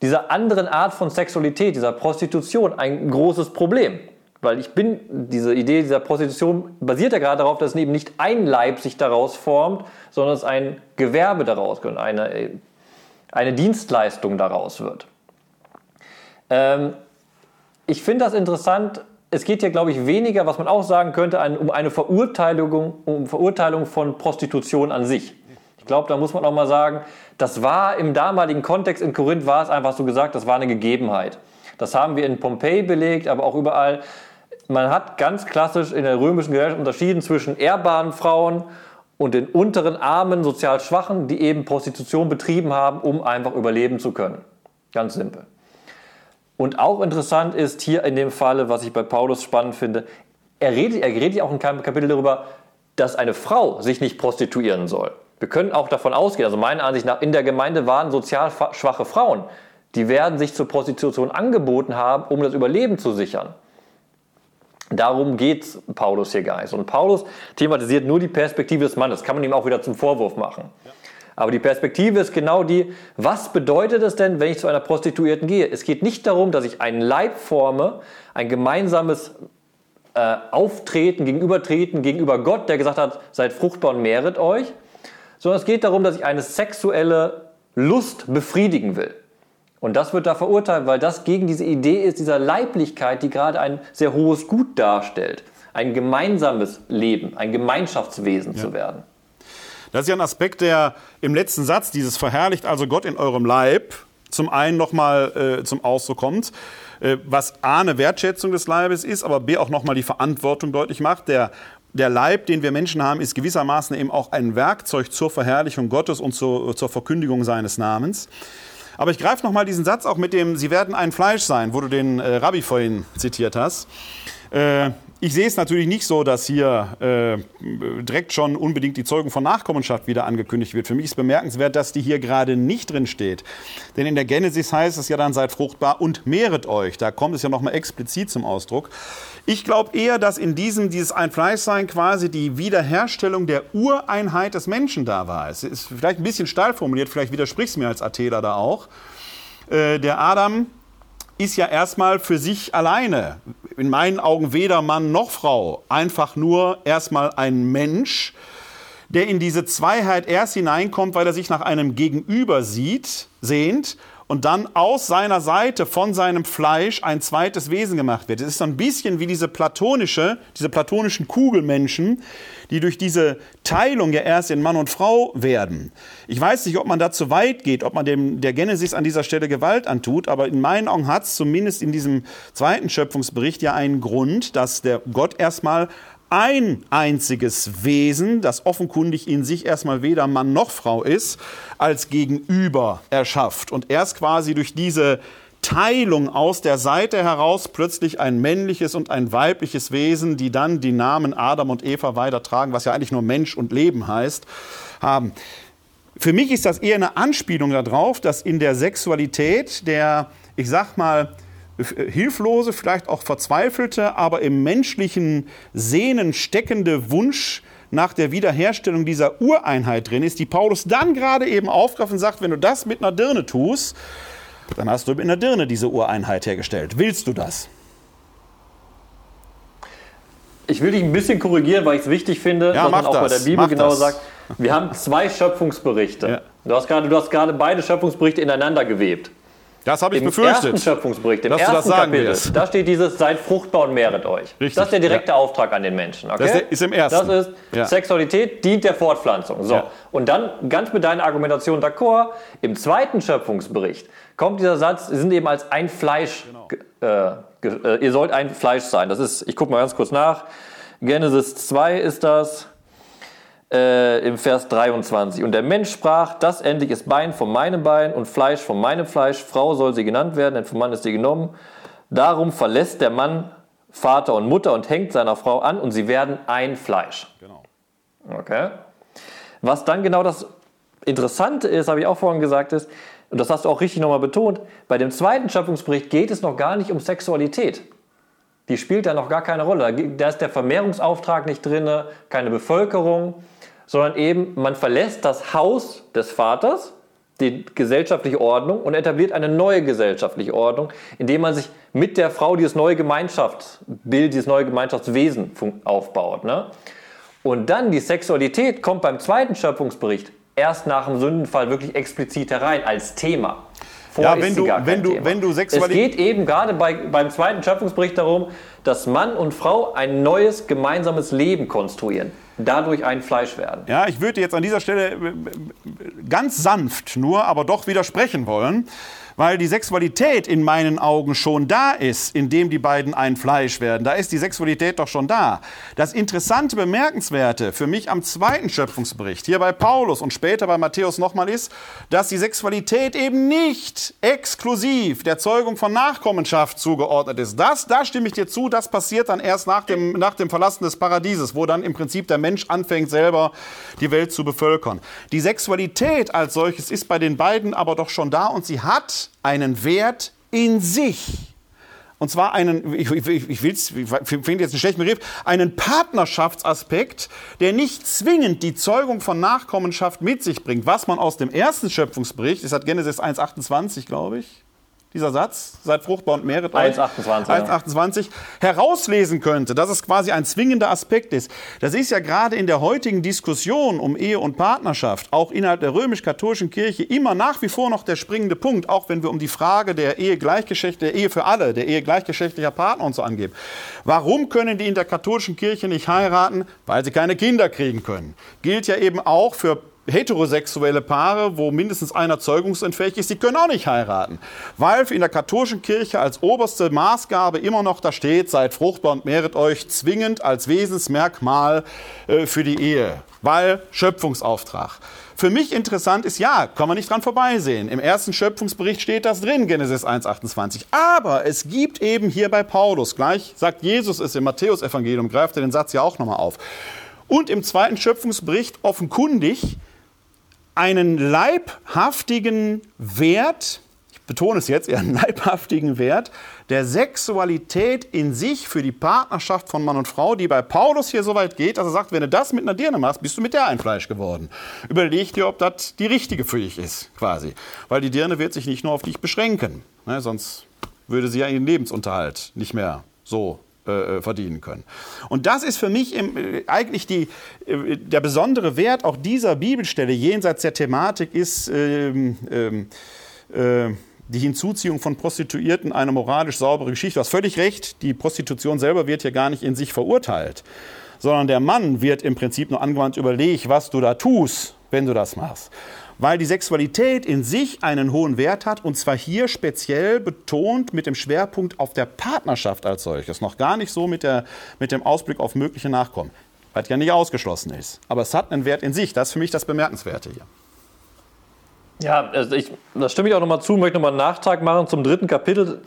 dieser anderen Art von Sexualität, dieser Prostitution ein großes Problem. Weil ich bin, diese Idee dieser Prostitution basiert ja gerade darauf, dass eben nicht ein Leib sich daraus formt, sondern dass ein Gewerbe daraus kommt, eine, eine Dienstleistung daraus wird. Ähm, ich finde das interessant, es geht hier, glaube ich, weniger, was man auch sagen könnte, um eine Verurteilung, um Verurteilung von Prostitution an sich. Ich glaube, da muss man auch mal sagen, das war im damaligen Kontext in Korinth, war es einfach so gesagt, das war eine Gegebenheit. Das haben wir in Pompeji belegt, aber auch überall. Man hat ganz klassisch in der römischen Gesellschaft unterschieden zwischen ehrbaren Frauen und den unteren Armen, sozial Schwachen, die eben Prostitution betrieben haben, um einfach überleben zu können. Ganz simpel. Und auch interessant ist hier in dem Falle, was ich bei Paulus spannend finde, er redet, er redet ja auch in keinem Kapitel darüber, dass eine Frau sich nicht prostituieren soll. Wir können auch davon ausgehen, also meiner Ansicht nach, in der Gemeinde waren sozial schwache Frauen, die werden sich zur Prostitution angeboten haben, um das Überleben zu sichern. Darum geht Paulus hier gar nicht. Und Paulus thematisiert nur die Perspektive des Mannes. Das kann man ihm auch wieder zum Vorwurf machen. Ja. Aber die Perspektive ist genau die, was bedeutet es denn, wenn ich zu einer Prostituierten gehe? Es geht nicht darum, dass ich einen Leib forme, ein gemeinsames äh, Auftreten, Gegenübertreten gegenüber Gott, der gesagt hat, seid fruchtbar und mehret euch, sondern es geht darum, dass ich eine sexuelle Lust befriedigen will. Und das wird da verurteilt, weil das gegen diese Idee ist, dieser Leiblichkeit, die gerade ein sehr hohes Gut darstellt. Ein gemeinsames Leben, ein Gemeinschaftswesen ja. zu werden. Das ist ja ein Aspekt, der im letzten Satz, dieses verherrlicht also Gott in eurem Leib, zum einen nochmal äh, zum Ausdruck kommt, äh, was A, eine Wertschätzung des Leibes ist, aber B, auch nochmal die Verantwortung deutlich macht. Der, der Leib, den wir Menschen haben, ist gewissermaßen eben auch ein Werkzeug zur Verherrlichung Gottes und zur, zur Verkündigung seines Namens. Aber ich greife nochmal diesen Satz auch mit dem, sie werden ein Fleisch sein, wo du den äh, Rabbi vorhin zitiert hast. Äh, ich sehe es natürlich nicht so, dass hier äh, direkt schon unbedingt die Zeugung von Nachkommenschaft wieder angekündigt wird. Für mich ist bemerkenswert, dass die hier gerade nicht drin steht. Denn in der Genesis heißt es ja dann, seid fruchtbar und mehret euch. Da kommt es ja nochmal explizit zum Ausdruck. Ich glaube eher, dass in diesem, dieses Ein-Fleisch-Sein quasi die Wiederherstellung der Ureinheit des Menschen da war. Es ist vielleicht ein bisschen steil formuliert, vielleicht widersprichst du mir als Atheler da auch. Äh, der Adam ist ja erstmal für sich alleine, in meinen Augen weder Mann noch Frau, einfach nur erstmal ein Mensch, der in diese Zweiheit erst hineinkommt, weil er sich nach einem Gegenüber sieht, sehnt und dann aus seiner Seite, von seinem Fleisch, ein zweites Wesen gemacht wird. Es ist so ein bisschen wie diese platonische, diese platonischen Kugelmenschen, die durch diese Teilung ja erst in Mann und Frau werden. Ich weiß nicht, ob man da zu weit geht, ob man dem, der Genesis an dieser Stelle Gewalt antut, aber in meinen Augen hat es zumindest in diesem zweiten Schöpfungsbericht ja einen Grund, dass der Gott erstmal ein einziges Wesen, das offenkundig in sich erstmal weder Mann noch Frau ist, als Gegenüber erschafft und erst quasi durch diese Teilung aus der Seite heraus plötzlich ein männliches und ein weibliches Wesen, die dann die Namen Adam und Eva weitertragen, was ja eigentlich nur Mensch und Leben heißt, haben. Für mich ist das eher eine Anspielung darauf, dass in der Sexualität der, ich sag mal, hilflose, vielleicht auch verzweifelte, aber im menschlichen Sehnen steckende Wunsch nach der Wiederherstellung dieser Ureinheit drin ist, die Paulus dann gerade eben aufgreift und sagt, wenn du das mit einer Dirne tust, dann hast du mit einer Dirne diese Ureinheit hergestellt. Willst du das? Ich will dich ein bisschen korrigieren, weil ich es wichtig finde, ja, dass man auch das, bei der Bibel genau das. sagt, wir haben zwei Schöpfungsberichte. Ja. Du hast gerade beide Schöpfungsberichte ineinander gewebt. Das habe ich Im befürchtet. ersten Schöpfungsbericht, im ersten das sagen Kapitel, wirst. da steht dieses, seid fruchtbar und mehret euch. Richtig, Das ist der direkte ja. Auftrag an den Menschen. Okay? Das ist- im ersten. Das ist, Ja. Sexualität dient der Fortpflanzung. So. Ja. Und dann, ganz mit deiner Argumentation d'accord, im zweiten Schöpfungsbericht kommt dieser Satz, sie sind eben als ein Fleisch, ge- äh, äh, ihr sollt ein Fleisch sein. Das ist, ich gucke mal ganz kurz nach, Genesis 2 ist das, äh, im Vers 23. Und der Mensch sprach, das endlich ist Bein von meinem Bein und Fleisch von meinem Fleisch. Frau soll sie genannt werden, denn vom Mann ist sie genommen. Darum verlässt der Mann Vater und Mutter und hängt seiner Frau an und sie werden ein Fleisch. Genau. Okay. Was dann genau das Interessante ist, habe ich auch vorhin gesagt, ist, und das hast du auch richtig nochmal betont, bei dem zweiten Schöpfungsbericht geht es noch gar nicht um Sexualität. Die spielt da noch gar keine Rolle. Da ist der Vermehrungsauftrag nicht drin, keine Bevölkerung, sondern eben man verlässt das Haus des Vaters, die gesellschaftliche Ordnung und etabliert eine neue gesellschaftliche Ordnung, indem man sich mit der Frau dieses neue Gemeinschaftsbild, dieses neue Gemeinschaftswesen aufbaut. Ne? Und dann die Sexualität kommt beim zweiten Schöpfungsbericht erst nach dem Sündenfall wirklich explizit herein als Thema. Vorher Ja, wenn du- wenn du- Thema. wenn du Es geht eben gerade bei, beim zweiten Schöpfungsbericht darum, dass Mann und Frau ein neues gemeinsames Leben konstruieren, dadurch ein Fleisch werden. Ja, ich würde jetzt an dieser Stelle äh, ganz sanft nur, aber doch widersprechen wollen, weil die Sexualität in meinen Augen schon da ist, indem die beiden ein Fleisch werden. Da ist die Sexualität doch schon da. Das interessante, bemerkenswerte für mich am zweiten Schöpfungsbericht, hier bei Paulus und später bei Matthäus nochmal ist, dass die Sexualität eben nicht exklusiv der Zeugung von Nachkommenschaft zugeordnet ist. Das, da stimme ich dir zu, das passiert dann erst nach dem, nach dem Verlassen des Paradieses, wo dann im Prinzip der Mensch anfängt, selber die Welt zu bevölkern. Die Sexualität als solches ist bei den beiden aber doch schon da und sie hat einen Wert in sich. Und zwar einen, ich, ich, ich will's, ich finde jetzt einen schlechten Begriff, einen Partnerschaftsaspekt, der nicht zwingend die Zeugung von Nachkommenschaft mit sich bringt. Was man aus dem ersten Schöpfungsbericht, das hat Genesis 1,28, glaube ich, dieser Satz, seid fruchtbar und mehret euch. 1,28. 1,28 herauslesen könnte, dass es quasi ein zwingender Aspekt ist. Das ist ja gerade in der heutigen Diskussion um Ehe und Partnerschaft, auch innerhalb der römisch-katholischen Kirche, immer nach wie vor noch der springende Punkt, auch wenn wir um die Frage der Ehe gleichgeschlechtlicher, der Ehe für alle, der Ehe gleichgeschlechtlicher Partner und so angeben. Warum können die in der katholischen Kirche nicht heiraten? Weil sie keine Kinder kriegen können. Gilt ja eben auch für heterosexuelle Paare, wo mindestens einer zeugungsentfähig ist, die können auch nicht heiraten. Weil in der katholischen Kirche als oberste Maßgabe immer noch da steht, seid fruchtbar und mehret euch zwingend als Wesensmerkmal äh, für die Ehe. Weil Schöpfungsauftrag. Für mich interessant ist, ja, kann man nicht dran vorbeisehen. Im ersten Schöpfungsbericht steht das drin, Genesis 1,28. Aber es gibt eben hier bei Paulus, gleich sagt Jesus es im Matthäusevangelium, greift er den Satz ja auch nochmal auf. Und im zweiten Schöpfungsbericht offenkundig einen leibhaftigen Wert, ich betone es jetzt, <laughs> einen leibhaftigen Wert der Sexualität in sich für die Partnerschaft von Mann und Frau, die bei Paulus hier so weit geht, dass er sagt, wenn du das mit einer Dirne machst, bist du mit der ein Fleisch geworden. Überleg dir, ob das die richtige für dich ist, quasi. Weil die Dirne wird sich nicht nur auf dich beschränken, ne, sonst würde sie ja ihren Lebensunterhalt nicht mehr so äh, äh, verdienen können. Und das ist für mich im, äh, eigentlich die, äh, der besondere Wert auch dieser Bibelstelle jenseits der Thematik ist ähm, ähm äh, die Hinzuziehung von Prostituierten eine moralisch saubere Geschichte. Du hast völlig recht, die Prostitution selber wird hier gar nicht in sich verurteilt, sondern der Mann wird im Prinzip nur angewandt, überleg, was du da tust, wenn du das machst weil die Sexualität in sich einen hohen Wert hat und zwar hier speziell betont mit dem Schwerpunkt auf der Partnerschaft als solches, noch gar nicht so mit, der, mit dem Ausblick auf mögliche Nachkommen, was ja nicht ausgeschlossen ist. Aber es hat einen Wert in sich, das ist für mich das Bemerkenswerte hier. Ja, also ich, da stimme ich auch nochmal zu, möchte nochmal einen Nachtrag machen zum dritten Kapitel.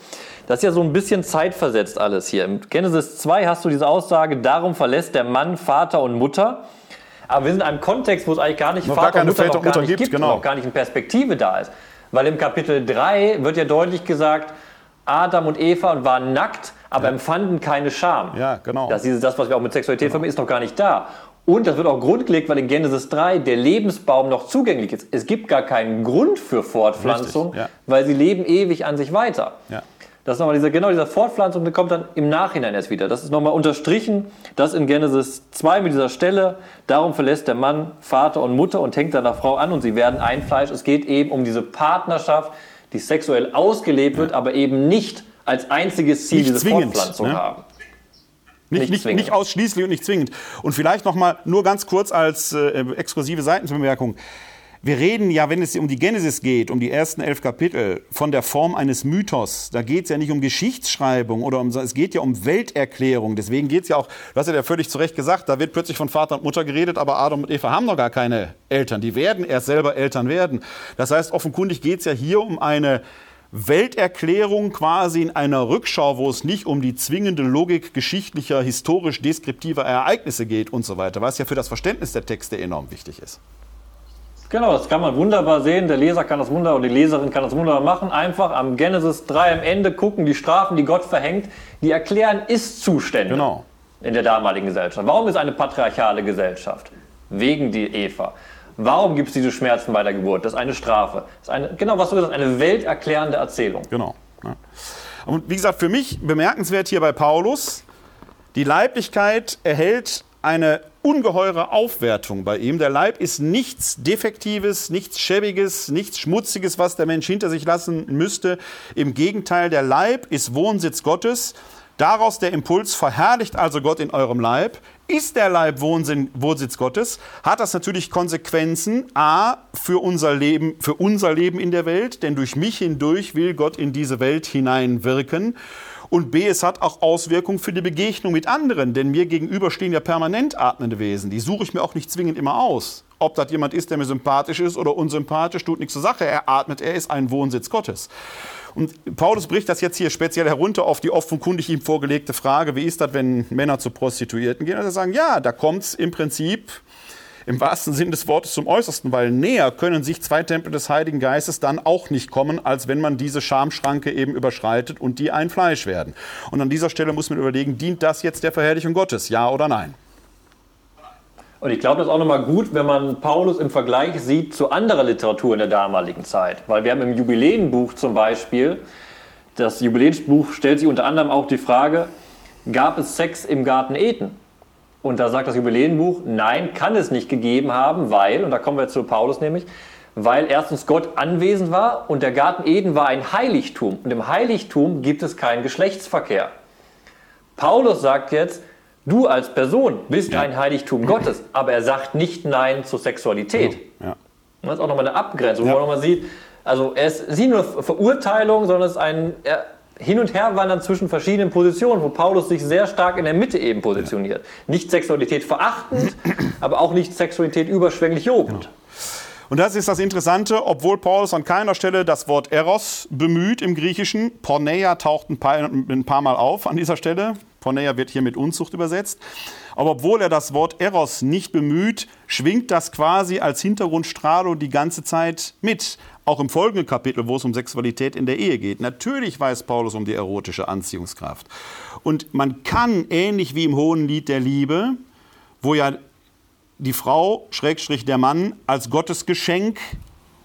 Das ist ja so ein bisschen zeitversetzt alles hier. Im Genesis 2 hast du diese Aussage, darum verlässt der Mann Vater und Mutter aber wir sind in einem Kontext, wo es eigentlich gar nicht noch Vater gar und Mutter, noch gar nicht gibt, genau. noch gar nicht in Perspektive da ist. Weil im Kapitel 3 wird ja deutlich gesagt, Adam und Eva waren nackt, aber ja. empfanden keine Scham. Ja, genau. Das ist das, was wir auch mit Sexualität genau. verbinden, ist noch gar nicht da. Und das wird auch grundgelegt, weil in Genesis 3 der Lebensbaum noch zugänglich ist. Es gibt gar keinen Grund für Fortpflanzung, ja. weil sie leben ewig an sich weiter. Ja. Das ist nochmal diese, genau dieser Fortpflanzung, die kommt dann im Nachhinein erst wieder. Das ist nochmal unterstrichen, das in Genesis 2 mit dieser Stelle. Darum verlässt der Mann Vater und Mutter und hängt seiner Frau an und sie werden ein Fleisch. Es geht eben um diese Partnerschaft, die sexuell ausgelebt wird, aber eben nicht als einziges Ziel nicht diese zwingend, Fortpflanzung ne? haben. Nicht, nicht, nicht, ausschließlich und nicht zwingend. Und vielleicht noch mal nur ganz kurz als äh, exklusive Seitenbemerkung. Wir reden ja, wenn es um die Genesis geht, um die ersten elf Kapitel, von der Form eines Mythos. Da geht es ja nicht um Geschichtsschreibung oder um, es geht ja um Welterklärung. Deswegen geht es ja auch, du hast ja völlig zu Recht gesagt, da wird plötzlich von Vater und Mutter geredet, aber Adam und Eva haben noch gar keine Eltern. Die werden erst selber Eltern werden. Das heißt, offenkundig geht es ja hier um eine Welterklärung quasi in einer Rückschau, wo es nicht um die zwingende Logik geschichtlicher, historisch deskriptiver Ereignisse geht und so weiter, was ja für das Verständnis der Texte enorm wichtig ist. Genau, das kann man wunderbar sehen. Der Leser kann das wunderbar und die Leserin kann das wunderbar machen. Einfach am Genesis 3 am Ende gucken, die Strafen, die Gott verhängt, die erklären Ist-Zustände genau. in der damaligen Gesellschaft. Warum ist eine patriarchale Gesellschaft? Wegen die Eva. Warum gibt es diese Schmerzen bei der Geburt? Das ist eine Strafe. Das ist eine, genau, was du gesagt hast, eine welterklärende Erzählung. Genau. Ja. Und wie gesagt, für mich bemerkenswert hier bei Paulus, die Leiblichkeit erhält eine ungeheure Aufwertung bei ihm. Der Leib ist nichts Defektives, nichts Schäbiges, nichts Schmutziges, was der Mensch hinter sich lassen müsste. Im Gegenteil, der Leib ist Wohnsitz Gottes. Daraus der Impuls, verherrlicht also Gott in eurem Leib. Ist der Leib Wohnsitz Gottes, hat das natürlich Konsequenzen, a, für unser Leben, für unser Leben in der Welt, denn durch mich hindurch will Gott in diese Welt hineinwirken. Und B, es hat auch Auswirkungen für die Begegnung mit anderen, denn mir gegenüber stehen ja permanent atmende Wesen. Die suche ich mir auch nicht zwingend immer aus. Ob das jemand ist, der mir sympathisch ist oder unsympathisch, tut nichts zur Sache. Er atmet, er ist ein Wohnsitz Gottes. Und Paulus bricht das jetzt hier speziell herunter auf die offenkundig ihm vorgelegte Frage, wie ist das, wenn Männer zu Prostituierten gehen? Und er sagen, ja, da kommt es im Prinzip im wahrsten Sinn des Wortes zum Äußersten, weil näher können sich zwei Tempel des Heiligen Geistes dann auch nicht kommen, als wenn man diese Schamschranke eben überschreitet und die ein Fleisch werden. Und an dieser Stelle muss man überlegen, dient das jetzt der Verherrlichung Gottes, ja oder nein? Und ich glaube, das ist auch nochmal gut, wenn man Paulus im Vergleich sieht zu anderer Literatur in der damaligen Zeit. Weil wir haben im Jubiläenbuch zum Beispiel das Jubiläumsbuch stellt sich unter anderem auch die Frage, gab es Sex im Garten Eden? Und da sagt das Jubiläenbuch, nein, kann es nicht gegeben haben, weil, und da kommen wir zu Paulus nämlich, weil erstens Gott anwesend war und der Garten Eden war ein Heiligtum. Und im Heiligtum gibt es keinen Geschlechtsverkehr. Paulus sagt jetzt, du als Person bist ja. ein Heiligtum Gottes, aber er sagt nicht Nein zur Sexualität. Ja. Das ist auch nochmal eine Abgrenzung, wo man nochmal sieht, also er ist nicht nur Verurteilung, sondern es ist ein er, Hin- und Herwandern zwischen verschiedenen Positionen, wo Paulus sich sehr stark in der Mitte eben positioniert. Nicht Sexualität verachtend, aber auch nicht Sexualität überschwänglich lobend. Genau. Und das ist das Interessante, obwohl Paulus an keiner Stelle das Wort Eros bemüht im Griechischen. Porneia taucht ein paar, ein paar Mal auf an dieser Stelle. Porneia wird hier mit Unzucht übersetzt. Aber obwohl er das Wort Eros nicht bemüht, schwingt das quasi als Hintergrundstrahlung die ganze Zeit mit. Auch im folgenden Kapitel, wo es um Sexualität in der Ehe geht. Natürlich weiß Paulus um die erotische Anziehungskraft. Und man kann, ähnlich wie im Hohen Lied der Liebe, wo ja die Frau, Schrägstrich der Mann, als Gottes Geschenk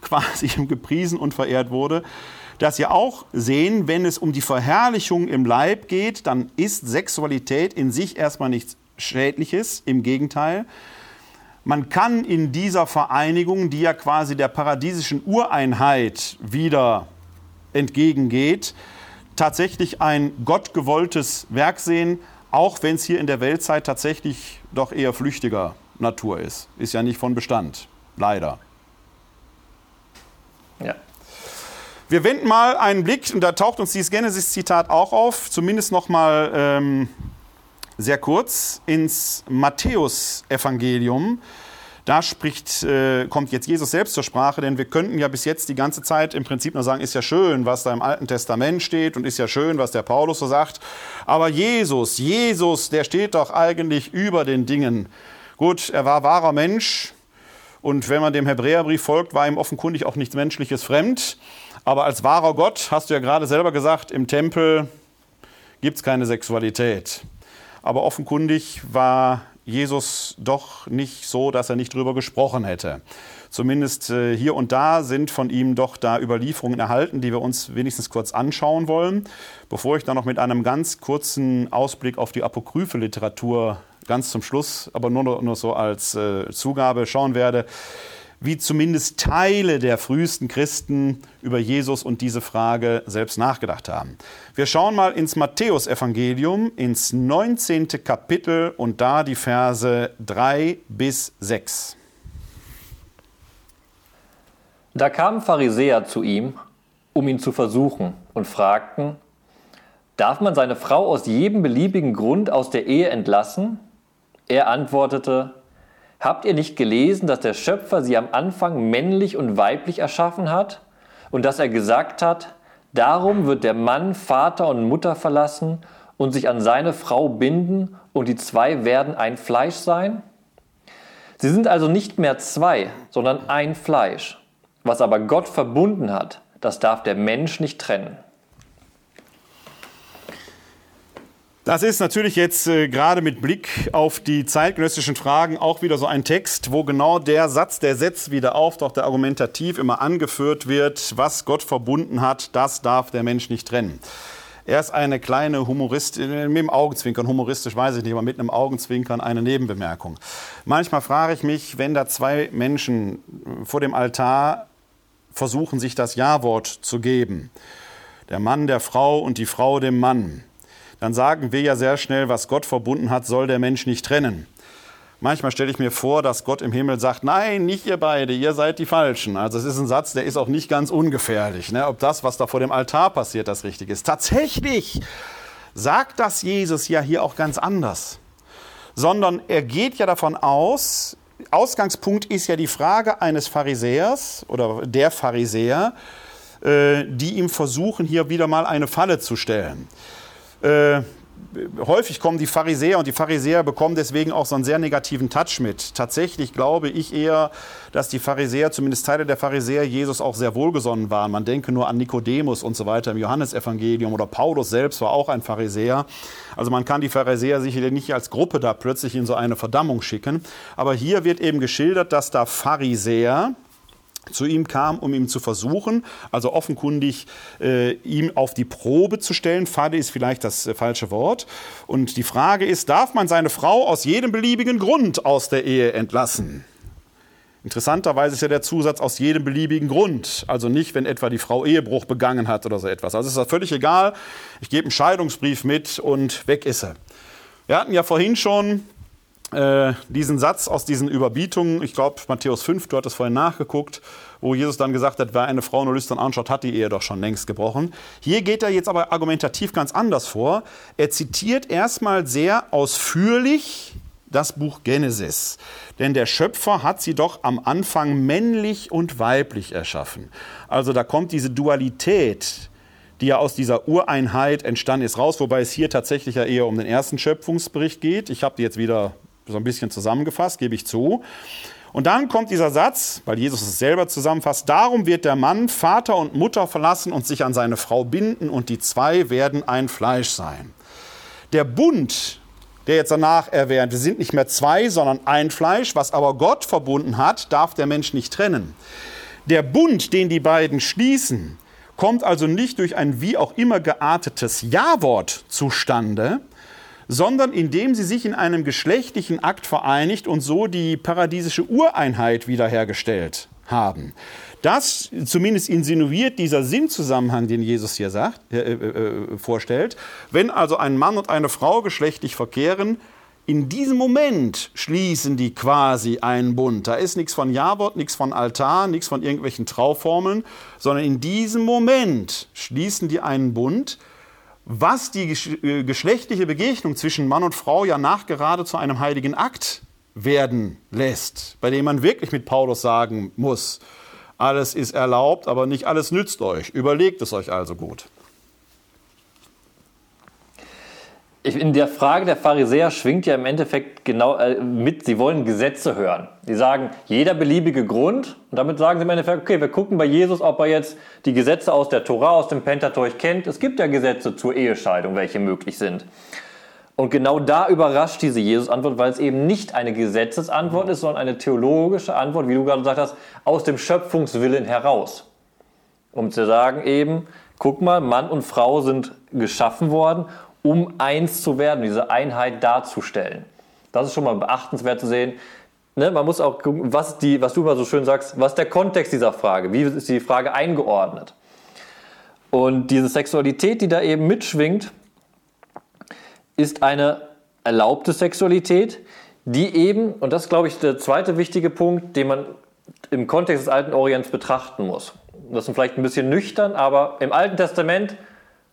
quasi <laughs> gepriesen und verehrt wurde, dass wir auch sehen, wenn es um die Verherrlichung im Leib geht, dann ist Sexualität in sich erstmal nichts Schädliches, im Gegenteil. Man kann in dieser Vereinigung, die ja quasi der paradiesischen Ureinheit wieder entgegengeht, tatsächlich ein gottgewolltes Werk sehen, auch wenn es hier in der Weltzeit tatsächlich doch eher flüchtiger Natur ist. Ist ja nicht von Bestand, leider. Ja. Wir wenden mal einen Blick, und da taucht uns dieses Genesis-Zitat auch auf, zumindest noch mal ähm, sehr kurz, ins Matthäus-Evangelium. Da spricht, äh, kommt jetzt Jesus selbst zur Sprache, denn wir könnten ja bis jetzt die ganze Zeit im Prinzip nur sagen, ist ja schön, was da im Alten Testament steht und ist ja schön, was der Paulus so sagt. Aber Jesus, Jesus, der steht doch eigentlich über den Dingen. Gut, er war wahrer Mensch und wenn man dem Hebräerbrief folgt, war ihm offenkundig auch nichts Menschliches fremd. Aber als wahrer Gott, hast du ja gerade selber gesagt, im Tempel gibt es keine Sexualität. Aber offenkundig war Jesus doch nicht so, dass er nicht drüber gesprochen hätte. Zumindest äh, hier und da sind von ihm doch da Überlieferungen erhalten, die wir uns wenigstens kurz anschauen wollen, bevor ich dann noch mit einem ganz kurzen Ausblick auf die apokryphe Literatur ganz zum Schluss, aber nur, nur so als äh, Zugabe schauen werde wie zumindest Teile der frühesten Christen über Jesus und diese Frage selbst nachgedacht haben. Wir schauen mal ins Matthäusevangelium, ins 19. Kapitel und da die Verse 3 bis 6. Da kamen Pharisäer zu ihm, um ihn zu versuchen, und fragten, darf man seine Frau aus jedem beliebigen Grund aus der Ehe entlassen? Er antwortete, Habt ihr nicht gelesen, dass der Schöpfer sie am Anfang männlich und weiblich erschaffen hat und dass er gesagt hat, darum wird der Mann Vater und Mutter verlassen und sich an seine Frau binden und die zwei werden ein Fleisch sein? Sie sind also nicht mehr zwei, sondern ein Fleisch. Was aber Gott verbunden hat, das darf der Mensch nicht trennen. Das ist natürlich jetzt äh, gerade mit Blick auf die zeitgenössischen Fragen auch wieder so ein Text, wo genau der Satz, der Setz wieder auftaucht, der argumentativ immer angeführt wird, was Gott verbunden hat, das darf der Mensch nicht trennen. Er ist eine kleine Humoristin, äh, mit dem Augenzwinkern, humoristisch weiß ich nicht, aber mit einem Augenzwinkern eine Nebenbemerkung. Manchmal frage ich mich, wenn da zwei Menschen vor dem Altar versuchen, sich das Ja-Wort zu geben, der Mann der Frau und die Frau dem Mann, dann sagen wir ja sehr schnell, was Gott verbunden hat, soll der Mensch nicht trennen. Manchmal stelle ich mir vor, dass Gott im Himmel sagt, nein, nicht ihr beide, ihr seid die Falschen. Also es ist ein Satz, der ist auch nicht ganz ungefährlich, ne? ob das, was da vor dem Altar passiert, das richtig ist. Tatsächlich sagt das Jesus ja hier auch ganz anders, sondern er geht ja davon aus, Ausgangspunkt ist ja die Frage eines Pharisäers oder der Pharisäer, äh, die ihm versuchen, hier wieder mal eine Falle zu stellen. Äh, häufig kommen die Pharisäer und die Pharisäer bekommen deswegen auch so einen sehr negativen Touch mit. Tatsächlich glaube ich eher, dass die Pharisäer, zumindest Teile der Pharisäer, Jesus auch sehr wohlgesonnen waren. Man denke nur an Nikodemus und so weiter im Johannesevangelium oder Paulus selbst war auch ein Pharisäer. Also man kann die Pharisäer sicherlich nicht als Gruppe da plötzlich in so eine Verdammung schicken. Aber hier wird eben geschildert, dass da Pharisäer, zu ihm kam, um ihn zu versuchen, also offenkundig äh, ihm auf die Probe zu stellen. Falle ist vielleicht das äh, falsche Wort. Und die Frage ist, darf man seine Frau aus jedem beliebigen Grund aus der Ehe entlassen? Interessanterweise ist ja der Zusatz aus jedem beliebigen Grund. Also nicht, wenn etwa die Frau Ehebruch begangen hat oder so etwas. Also ist das völlig egal. Ich gebe einen Scheidungsbrief mit und weg ist er. Wir hatten ja vorhin schon äh, diesen Satz aus diesen Überbietungen, ich glaube Matthäus 5, du hattest vorhin nachgeguckt, wo Jesus dann gesagt hat, wer eine Frau nur lüstern anschaut, hat die Ehe doch schon längst gebrochen. Hier geht er jetzt aber argumentativ ganz anders vor. Er zitiert erstmal sehr ausführlich das Buch Genesis. Denn der Schöpfer hat sie doch am Anfang männlich und weiblich erschaffen. Also da kommt diese Dualität, die ja aus dieser Ureinheit entstanden ist, raus, wobei es hier tatsächlich ja eher um den ersten Schöpfungsbericht geht. Ich habe die jetzt wieder so ein bisschen zusammengefasst, gebe ich zu. Und dann kommt dieser Satz, weil Jesus es selber zusammenfasst, darum wird der Mann Vater und Mutter verlassen und sich an seine Frau binden und die zwei werden ein Fleisch sein. Der Bund, der jetzt danach erwähnt, wir sind nicht mehr zwei, sondern ein Fleisch, was aber Gott verbunden hat, darf der Mensch nicht trennen. Der Bund, den die beiden schließen, kommt also nicht durch ein wie auch immer geartetes Ja-Wort zustande, sondern indem sie sich in einem geschlechtlichen Akt vereinigt und so die paradiesische Ureinheit wiederhergestellt haben. Das zumindest insinuiert dieser Sinnzusammenhang, den Jesus hier sagt, äh, äh, äh, vorstellt. Wenn also ein Mann und eine Frau geschlechtlich verkehren, in diesem Moment schließen die quasi einen Bund. Da ist nichts von Jawort, nichts von Altar, nichts von irgendwelchen Trauformeln, sondern in diesem Moment schließen die einen Bund, was die äh, geschlechtliche Begegnung zwischen Mann und Frau ja nachgerade zu einem heiligen Akt werden lässt, bei dem man wirklich mit Paulus sagen muss, alles ist erlaubt, aber nicht alles nützt euch. Überlegt es euch also gut. In der Frage der Pharisäer schwingt ja im Endeffekt genau äh, mit, sie wollen Gesetze hören. Sie sagen, jeder beliebige Grund, und damit sagen sie im Endeffekt, okay, wir gucken bei Jesus, ob er jetzt die Gesetze aus der Tora, aus dem Pentateuch kennt. Es gibt ja Gesetze zur Ehescheidung, welche möglich sind. Und genau da überrascht diese Jesus-Antwort, weil es eben nicht eine Gesetzesantwort ist, sondern eine theologische Antwort, wie du gerade gesagt hast, aus dem Schöpfungswillen heraus. Um zu sagen eben, guck mal, Mann und Frau sind geschaffen worden um eins zu werden, diese Einheit darzustellen. Das ist schon mal beachtenswert zu sehen. Ne, man muss auch gucken, was, die, was du immer so schön sagst, was ist der Kontext dieser Frage? Wie ist die Frage eingeordnet? Und diese Sexualität, die da eben mitschwingt, ist eine erlaubte Sexualität, die eben, und das ist, glaube ich, der zweite wichtige Punkt, den man im Kontext des alten Orients betrachten muss. Das ist vielleicht ein bisschen nüchtern, aber im Alten Testament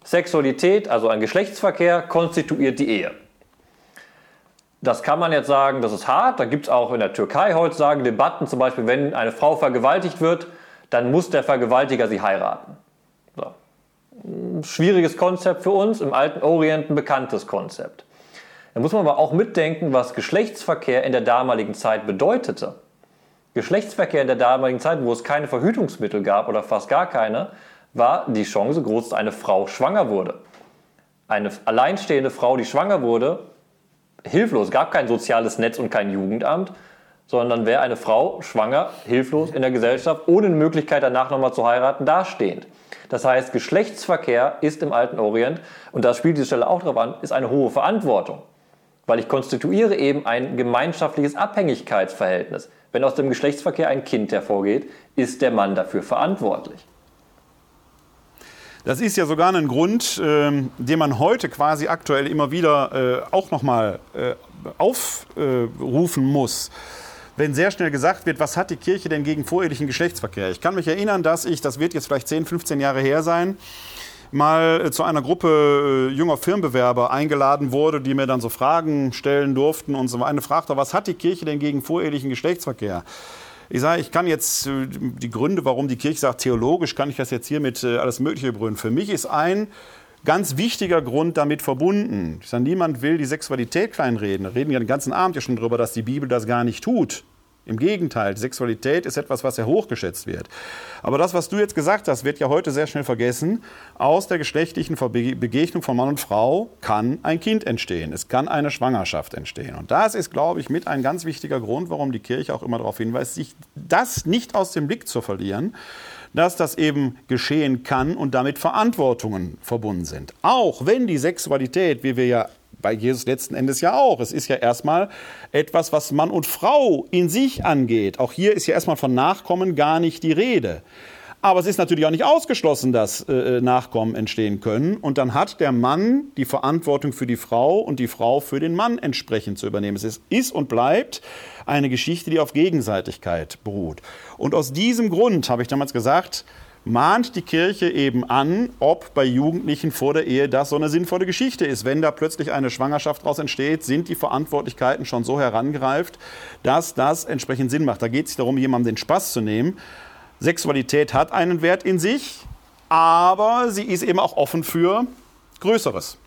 Sexualität, also ein Geschlechtsverkehr, konstituiert die Ehe. Das kann man jetzt sagen, das ist hart. Da gibt es auch in der Türkei heutzutage Debatten, zum Beispiel, wenn eine Frau vergewaltigt wird, dann muss der Vergewaltiger sie heiraten. So. Schwieriges Konzept für uns, im alten Orient ein bekanntes Konzept. Da muss man aber auch mitdenken, was Geschlechtsverkehr in der damaligen Zeit bedeutete. Geschlechtsverkehr in der damaligen Zeit, wo es keine Verhütungsmittel gab oder fast gar keine, war die Chance groß, dass eine Frau schwanger wurde. Eine alleinstehende Frau, die schwanger wurde, hilflos, gab kein soziales Netz und kein Jugendamt, sondern wäre eine Frau schwanger, hilflos in der Gesellschaft, ohne eine Möglichkeit danach nochmal zu heiraten, dastehend. Das heißt, Geschlechtsverkehr ist im alten Orient, und da spielt diese Stelle auch drauf an, ist eine hohe Verantwortung. Weil ich konstituiere eben ein gemeinschaftliches Abhängigkeitsverhältnis. Wenn aus dem Geschlechtsverkehr ein Kind hervorgeht, ist der Mann dafür verantwortlich. Das ist ja sogar ein Grund, äh, den man heute quasi aktuell immer wieder äh, auch nochmal äh, aufrufen muss. Wenn sehr schnell gesagt wird, was hat die Kirche denn gegen vorehelichen Geschlechtsverkehr? Ich kann mich erinnern, dass ich, das wird jetzt vielleicht 10, 15 Jahre her sein, mal äh, zu einer Gruppe äh, junger Firmenbewerber eingeladen wurde, die mir dann so Fragen stellen durften. Und so eine fragte, was hat die Kirche denn gegen vorehelichen Geschlechtsverkehr? Ich sage, ich kann jetzt äh, die Gründe, warum die Kirche sagt, theologisch kann ich das jetzt hier mit äh, alles Mögliche begründen. Für mich ist ein ganz wichtiger Grund damit verbunden. Ich sage, niemand will die Sexualität kleinreden. Wir reden ja den ganzen Abend ja schon darüber, dass die Bibel das gar nicht tut. Im Gegenteil, Sexualität ist etwas, was sehr hochgeschätzt wird. Aber das, was du jetzt gesagt hast, wird ja heute sehr schnell vergessen. Aus der geschlechtlichen Begegnung von Mann und Frau kann ein Kind entstehen. Es kann eine Schwangerschaft entstehen. Und das ist, glaube ich, mit ein ganz wichtiger Grund, warum die Kirche auch immer darauf hinweist, sich das nicht aus dem Blick zu verlieren, dass das eben geschehen kann und damit Verantwortungen verbunden sind. Auch wenn die Sexualität, wie wir ja bei Jesus letzten Endes ja auch. Es ist ja erstmal etwas, was Mann und Frau in sich angeht. Auch hier ist ja erstmal von Nachkommen gar nicht die Rede. Aber es ist natürlich auch nicht ausgeschlossen, dass äh, Nachkommen entstehen können. Und dann hat der Mann die Verantwortung für die Frau und die Frau für den Mann entsprechend zu übernehmen. Es ist, ist und bleibt eine Geschichte, die auf Gegenseitigkeit beruht. Und aus diesem Grund habe ich damals gesagt, mahnt die Kirche eben an, ob bei Jugendlichen vor der Ehe das so eine sinnvolle Geschichte ist. Wenn da plötzlich eine Schwangerschaft daraus entsteht, sind die Verantwortlichkeiten schon so herangereift, dass das entsprechend Sinn macht. Da geht es darum, jemandem den Spaß zu nehmen. Sexualität hat einen Wert in sich, aber sie ist eben auch offen für Größeres.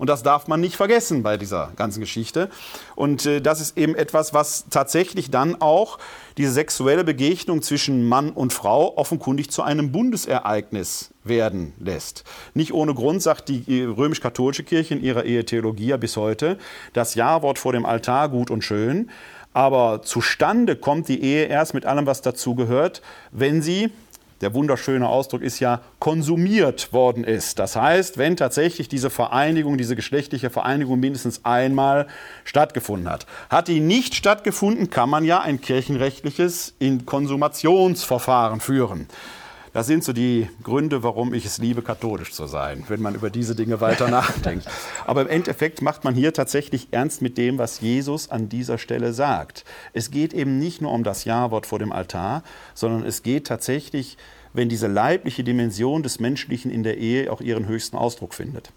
Und das darf man nicht vergessen bei dieser ganzen Geschichte. Und äh, das ist eben etwas, was tatsächlich dann auch diese sexuelle Begegnung zwischen Mann und Frau offenkundig zu einem Bundesereignis werden lässt. Nicht ohne Grund sagt die römisch-katholische Kirche in ihrer Ehetheologie bis heute, das Ja-Wort vor dem Altar gut und schön, aber zustande kommt die Ehe erst mit allem, was dazu gehört, wenn sie der wunderschöne Ausdruck ist ja konsumiert worden ist. Das heißt, wenn tatsächlich diese Vereinigung, diese geschlechtliche Vereinigung mindestens einmal stattgefunden hat. Hat die nicht stattgefunden, kann man ja ein kirchenrechtliches Konsumationsverfahren führen. Das sind so die Gründe, warum ich es liebe, katholisch zu sein, wenn man über diese Dinge weiter <laughs> nachdenkt. Aber im Endeffekt macht man hier tatsächlich ernst mit dem, was Jesus an dieser Stelle sagt. Es geht eben nicht nur um das Ja-Wort vor dem Altar, sondern es geht tatsächlich, wenn diese leibliche Dimension des Menschlichen in der Ehe auch ihren höchsten Ausdruck findet.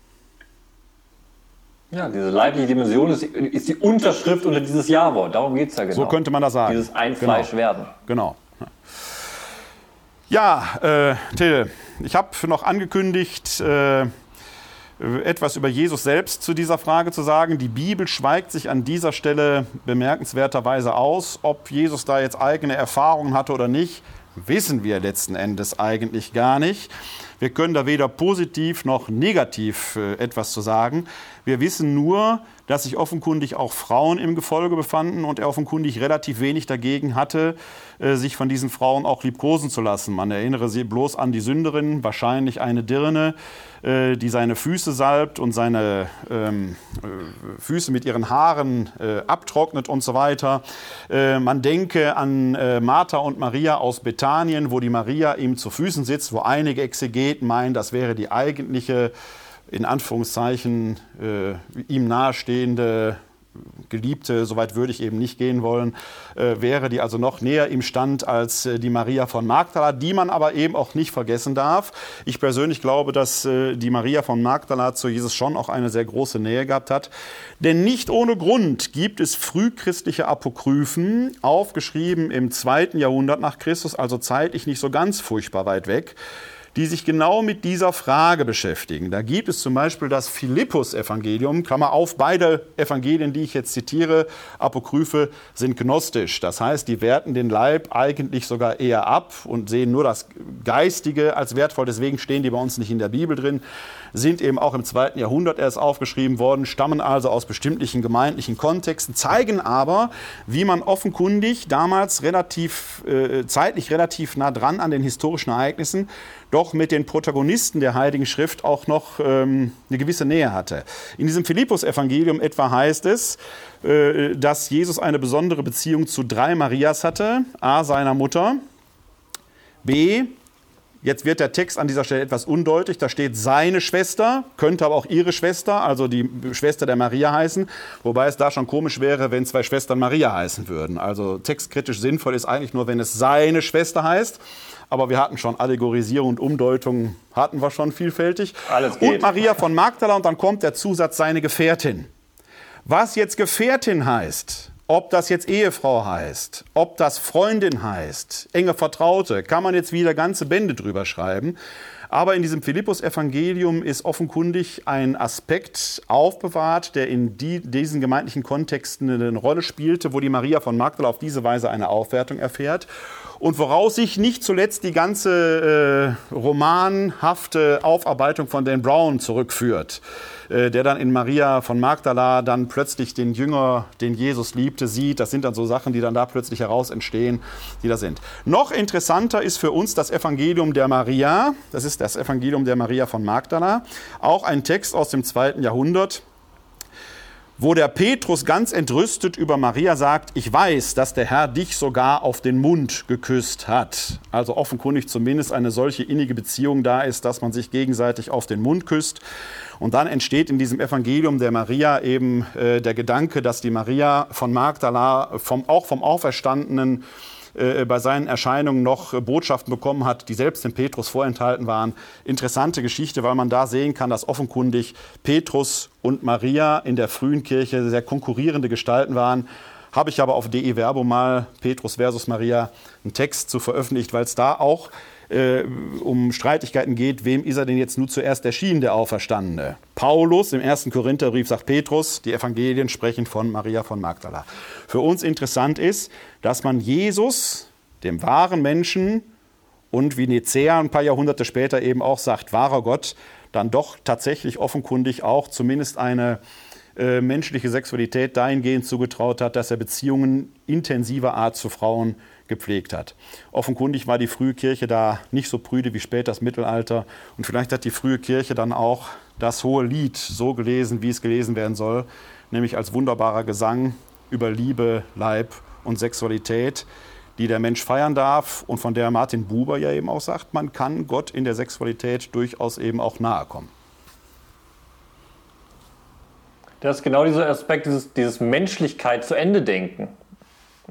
Ja, diese leibliche Dimension ist, ist die Unterschrift unter dieses Ja-Wort. Darum geht es ja genau. So könnte man das sagen. Dieses Einfleisch genau. werden. Genau. Ja, äh, Till, ich habe noch angekündigt, äh, etwas über Jesus selbst zu dieser Frage zu sagen. Die Bibel schweigt sich an dieser Stelle bemerkenswerterweise aus. Ob Jesus da jetzt eigene Erfahrungen hatte oder nicht, wissen wir letzten Endes eigentlich gar nicht. Wir können da weder positiv noch negativ äh, etwas zu sagen. Wir wissen nur, dass sich offenkundig auch Frauen im Gefolge befanden und er offenkundig relativ wenig dagegen hatte, äh, sich von diesen Frauen auch liebkosen zu lassen. Man erinnere sich bloß an die Sünderin, wahrscheinlich eine Dirne, äh, die seine Füße salbt und seine ähm, äh, Füße mit ihren Haaren abtrocknet und so weiter. Man denke an Martha und Maria aus Bethanien, wo die Maria ihm zu Füßen sitzt, wo einige Exegeten meinen, das wäre die eigentliche in Anführungszeichen äh, ihm nahestehende Geliebte, soweit würde ich eben nicht gehen wollen, äh, wäre, die also noch näher ihm stand als äh, die Maria von Magdala, die man aber eben auch nicht vergessen darf. Ich persönlich glaube, dass äh, die Maria von Magdala zu Jesus schon auch eine sehr große Nähe gehabt hat. Denn nicht ohne Grund gibt es frühchristliche Apokryphen, aufgeschrieben im zweiten Jahrhundert nach Christus, also zeitlich nicht so ganz furchtbar weit weg, die sich genau mit dieser Frage beschäftigen. Da gibt es zum Beispiel das Philippus-Evangelium, Klammer auf, beide Evangelien, die ich jetzt zitiere, Apokryphe, sind gnostisch. Das heißt, die werten den Leib eigentlich sogar eher ab und sehen nur das Geistige als wertvoll. Deswegen stehen die bei uns nicht in der Bibel drin, sind eben auch im zweiten Jahrhundert erst aufgeschrieben worden, stammen also aus bestimmten gemeindlichen Kontexten, zeigen aber, wie man offenkundig damals relativ, äh, zeitlich relativ nah dran an den historischen Ereignissen doch mit den Protagonisten der Heiligen Schrift auch noch ähm, eine gewisse Nähe hatte. In diesem Philippus-Evangelium etwa heißt es, äh, dass Jesus eine besondere Beziehung zu drei Marias hatte. A, seiner Mutter. B, Jetzt wird der Text an dieser Stelle etwas undeutlich. Da steht seine Schwester, könnte aber auch ihre Schwester, also die Schwester der Maria heißen. Wobei es da schon komisch wäre, wenn zwei Schwestern Maria heißen würden. Also textkritisch sinnvoll ist eigentlich nur, wenn es seine Schwester heißt aber wir hatten schon Allegorisierung und Umdeutung, hatten wir schon vielfältig. Alles geht. Und Maria von Magdala und dann kommt der Zusatz seine Gefährtin. Was jetzt Gefährtin heißt, ob das jetzt Ehefrau heißt, ob das Freundin heißt, enge Vertraute, kann man jetzt wieder ganze Bände drüber schreiben. Aber in diesem Philippus-Evangelium ist offenkundig ein Aspekt aufbewahrt, der in die, diesen gemeindlichen Kontexten eine Rolle spielte, wo die Maria von Magdala auf diese Weise eine Aufwertung erfährt und woraus sich nicht zuletzt die ganze äh, romanhafte Aufarbeitung von Dan Brown zurückführt, äh, der dann in Maria von Magdala dann plötzlich den Jünger, den Jesus liebte, sieht. Das sind dann so Sachen, die dann da plötzlich heraus entstehen, die da sind. Noch interessanter ist für uns das Evangelium der Maria. Das ist das Evangelium der Maria von Magdala. Auch ein Text aus dem zweiten Jahrhundert wo der Petrus ganz entrüstet über Maria sagt, ich weiß, dass der Herr dich sogar auf den Mund geküsst hat. Also offenkundig zumindest eine solche innige Beziehung da ist, dass man sich gegenseitig auf den Mund küsst. Und dann entsteht in diesem Evangelium der Maria eben äh, der Gedanke, dass die Maria von Magdala vom, auch vom Auferstandenen äh, bei seinen Erscheinungen noch Botschaften bekommen hat, die selbst dem Petrus vorenthalten waren. Interessante Geschichte, weil man da sehen kann, dass offenkundig Petrus und Maria in der frühen Kirche sehr konkurrierende Gestalten waren. Habe ich aber auf DE Verbo mal Petrus versus Maria einen Text zu veröffentlicht, weil es da auch äh, um Streitigkeiten geht, wem ist er denn jetzt nur zuerst erschienen, der Auferstandene? Paulus im ersten Korintherbrief sagt Petrus, die Evangelien sprechen von Maria von Magdala. Für uns interessant ist, dass man Jesus, dem wahren Menschen, und wie Nicea ein paar Jahrhunderte später eben auch sagt, wahrer Gott, dann doch tatsächlich offenkundig auch zumindest eine äh, menschliche Sexualität dahingehend zugetraut hat, dass er Beziehungen intensiver Art zu Frauen gepflegt hat. Offenkundig war die frühe Kirche da nicht so prüde wie später das Mittelalter. Und vielleicht hat die frühe Kirche dann auch das hohe Lied so gelesen, wie es gelesen werden soll, nämlich als wunderbarer Gesang über Liebe, Leib und Sexualität, die der Mensch feiern darf und von der Martin Buber ja eben auch sagt, man kann Gott in der Sexualität durchaus eben auch nahe kommen. Das ist genau dieser Aspekt, dieses, dieses Menschlichkeit zu Ende denken.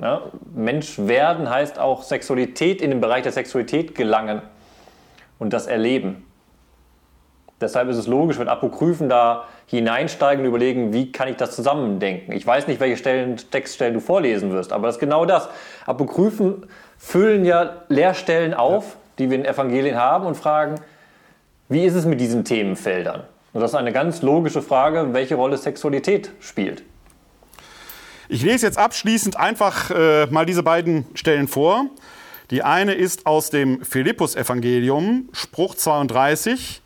Ja, Mensch werden heißt auch Sexualität in den Bereich der Sexualität gelangen und das erleben. Deshalb ist es logisch, wenn Apokryphen da hineinsteigen und überlegen, wie kann ich das zusammendenken. Ich weiß nicht, welche Stellen, Textstellen du vorlesen wirst, aber das ist genau das. Apokryphen füllen ja Leerstellen auf, ja. die wir in Evangelien haben und fragen, wie ist es mit diesen Themenfeldern? Und das ist eine ganz logische Frage, welche Rolle Sexualität spielt. Ich lese jetzt abschließend einfach äh, mal diese beiden Stellen vor. Die eine ist aus dem Philippus-Evangelium, Spruch 32.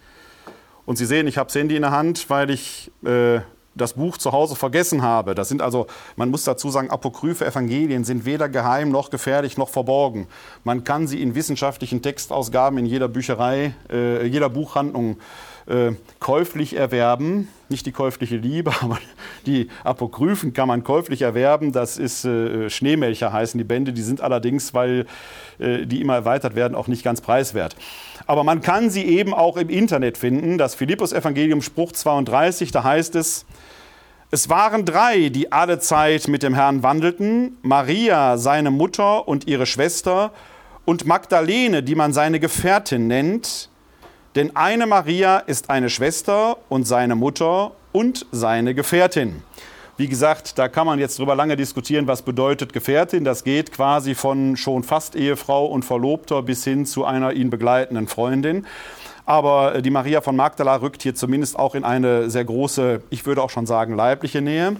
Und Sie sehen, ich habe das Handy in der Hand, weil ich äh, das Buch zu Hause vergessen habe. Das sind also, man muss dazu sagen, apokryphe Evangelien sind weder geheim noch gefährlich noch verborgen. Man kann sie in wissenschaftlichen Textausgaben in jeder Bücherei, äh, jeder Buchhandlung äh, käuflich erwerben. Nicht die käufliche Liebe, <laughs> aber die Apokryphen kann man käuflich erwerben. Das ist äh, Schneemelcher heißen die Bände. Die sind allerdings, weil äh, die immer erweitert werden, auch nicht ganz preiswert. Aber man kann sie eben auch im Internet finden. Das Philippus-Evangelium, Spruch 32, da heißt es, es waren drei, die alle Zeit mit dem Herrn wandelten, Maria, seine Mutter und ihre Schwester, und Magdalene, die man seine Gefährtin nennt, denn eine Maria ist eine Schwester und seine Mutter und seine Gefährtin. Wie gesagt, da kann man jetzt drüber lange diskutieren, was bedeutet Gefährtin. Das geht quasi von schon fast Ehefrau und Verlobter bis hin zu einer ihn begleitenden Freundin. Aber die Maria von Magdala rückt hier zumindest auch in eine sehr große, ich würde auch schon sagen, leibliche Nähe.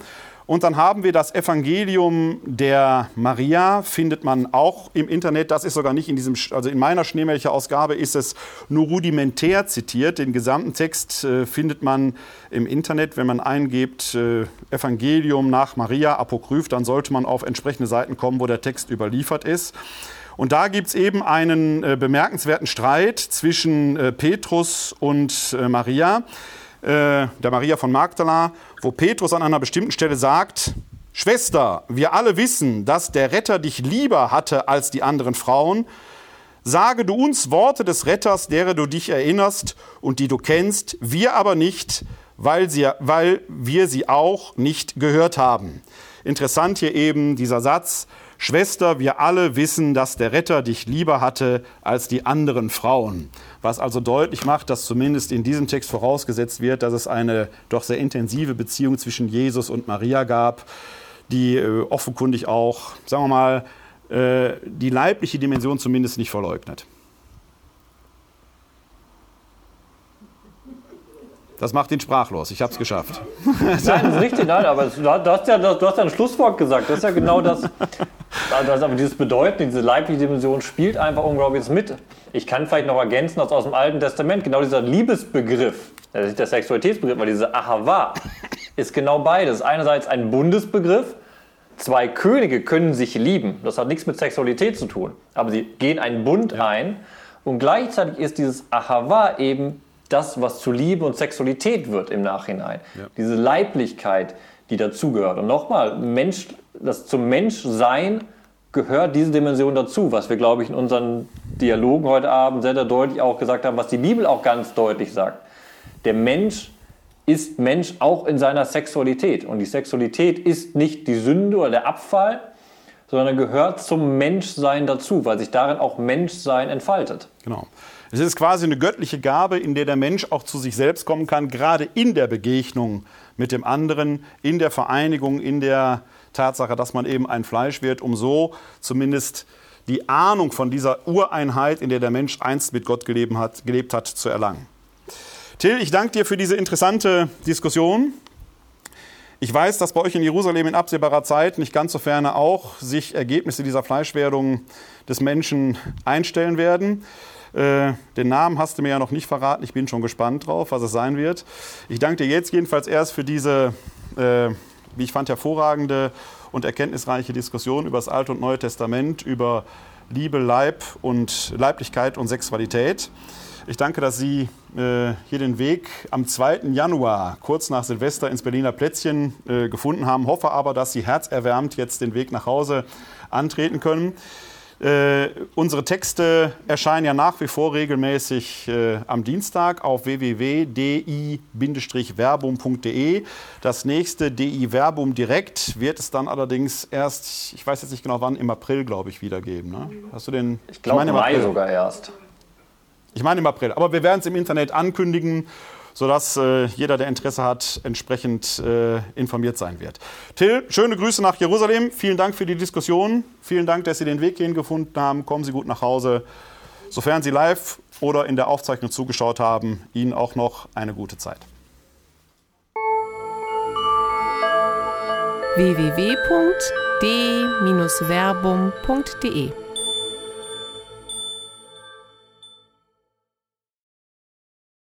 Und dann haben wir das Evangelium der Maria, findet man auch im Internet. Das ist sogar nicht in diesem, also in meiner Schneemelcher-Ausgabe ist es nur rudimentär zitiert. Den gesamten Text äh, findet man im Internet. Wenn man eingibt äh, Evangelium nach Maria, Apokryph, dann sollte man auf entsprechende Seiten kommen, wo der Text überliefert ist. Und da gibt es eben einen äh, bemerkenswerten Streit zwischen äh, Petrus und äh, Maria. Äh, der Maria von Magdala, wo Petrus an einer bestimmten Stelle sagt, Schwester, wir alle wissen, dass der Retter dich lieber hatte als die anderen Frauen. Sage du uns Worte des Retters, derer du dich erinnerst und die du kennst, wir aber nicht, weil, sie, weil wir sie auch nicht gehört haben. Interessant hier eben dieser Satz, Schwester, wir alle wissen, dass der Retter dich lieber hatte als die anderen Frauen. Was also deutlich macht, dass zumindest in diesem Text vorausgesetzt wird, dass es eine doch sehr intensive Beziehung zwischen Jesus und Maria gab, die äh, offenkundig auch, sagen wir mal, äh, die leibliche Dimension zumindest nicht verleugnet. Das macht ihn sprachlos. Ich habe es geschafft. Nein, das ist richtig. Nein, aber du hast, ja, du hast ja ein Schlusswort gesagt. Das ist ja genau das. Das aber dieses Bedeuten, diese leibliche Dimension spielt einfach unglaublich mit. Ich kann vielleicht noch ergänzen, dass aus dem Alten Testament genau dieser Liebesbegriff, das ist der Sexualitätsbegriff, weil diese Ahava <laughs> ist genau beides. Einerseits ein Bundesbegriff. Zwei Könige können sich lieben. Das hat nichts mit Sexualität zu tun. Aber sie gehen einen Bund ja. ein. Und gleichzeitig ist dieses Ahava eben das, was zu Liebe und Sexualität wird im Nachhinein. Ja. Diese Leiblichkeit, die dazugehört. Und nochmal, Mensch, das zum Menschsein gehört diese Dimension dazu, was wir, glaube ich, in unseren Dialogen heute Abend sehr, sehr deutlich auch gesagt haben, was die Bibel auch ganz deutlich sagt. Der Mensch ist Mensch auch in seiner Sexualität. Und die Sexualität ist nicht die Sünde oder der Abfall, sondern gehört zum Menschsein dazu, weil sich darin auch Menschsein entfaltet. Genau. Es ist quasi eine göttliche Gabe, in der der Mensch auch zu sich selbst kommen kann, gerade in der Begegnung mit dem anderen, in der Vereinigung, in der Tatsache, dass man eben ein Fleisch wird, um so zumindest die Ahnung von dieser Ureinheit, in der der Mensch einst mit Gott gelebt hat, gelebt hat zu erlangen. Till, ich danke dir für diese interessante Diskussion. Ich weiß, dass bei euch in Jerusalem in absehbarer Zeit, nicht ganz so ferne auch, sich Ergebnisse dieser Fleischwerdung des Menschen einstellen werden. Äh, den Namen hast du mir ja noch nicht verraten. Ich bin schon gespannt drauf, was es sein wird. Ich danke dir jetzt jedenfalls erst für diese, äh, wie ich fand, hervorragende und erkenntnisreiche Diskussion über das Alte und Neue Testament, über Liebe, Leib und Leiblichkeit und Sexualität. Ich danke, dass Sie äh, hier den Weg am 2. Januar, kurz nach Silvester, ins Berliner Plätzchen äh, gefunden haben. Hoffe aber, dass Sie herzerwärmt jetzt den Weg nach Hause antreten können. Äh, unsere Texte erscheinen ja nach wie vor regelmäßig äh, am Dienstag auf www.di-verbum.de. Das nächste DI Verbum direkt wird es dann allerdings erst, ich weiß jetzt nicht genau wann, im April, glaube ich, wieder geben. Ne? Hast du den? Ich glaube, im Mai sogar erst. Ich meine im April. Aber wir werden es im Internet ankündigen sodass äh, jeder, der Interesse hat, entsprechend äh, informiert sein wird. Till, schöne Grüße nach Jerusalem. Vielen Dank für die Diskussion. Vielen Dank, dass Sie den Weg hierhin gefunden haben. Kommen Sie gut nach Hause. Sofern Sie live oder in der Aufzeichnung zugeschaut haben, Ihnen auch noch eine gute Zeit. www.d-verbum.de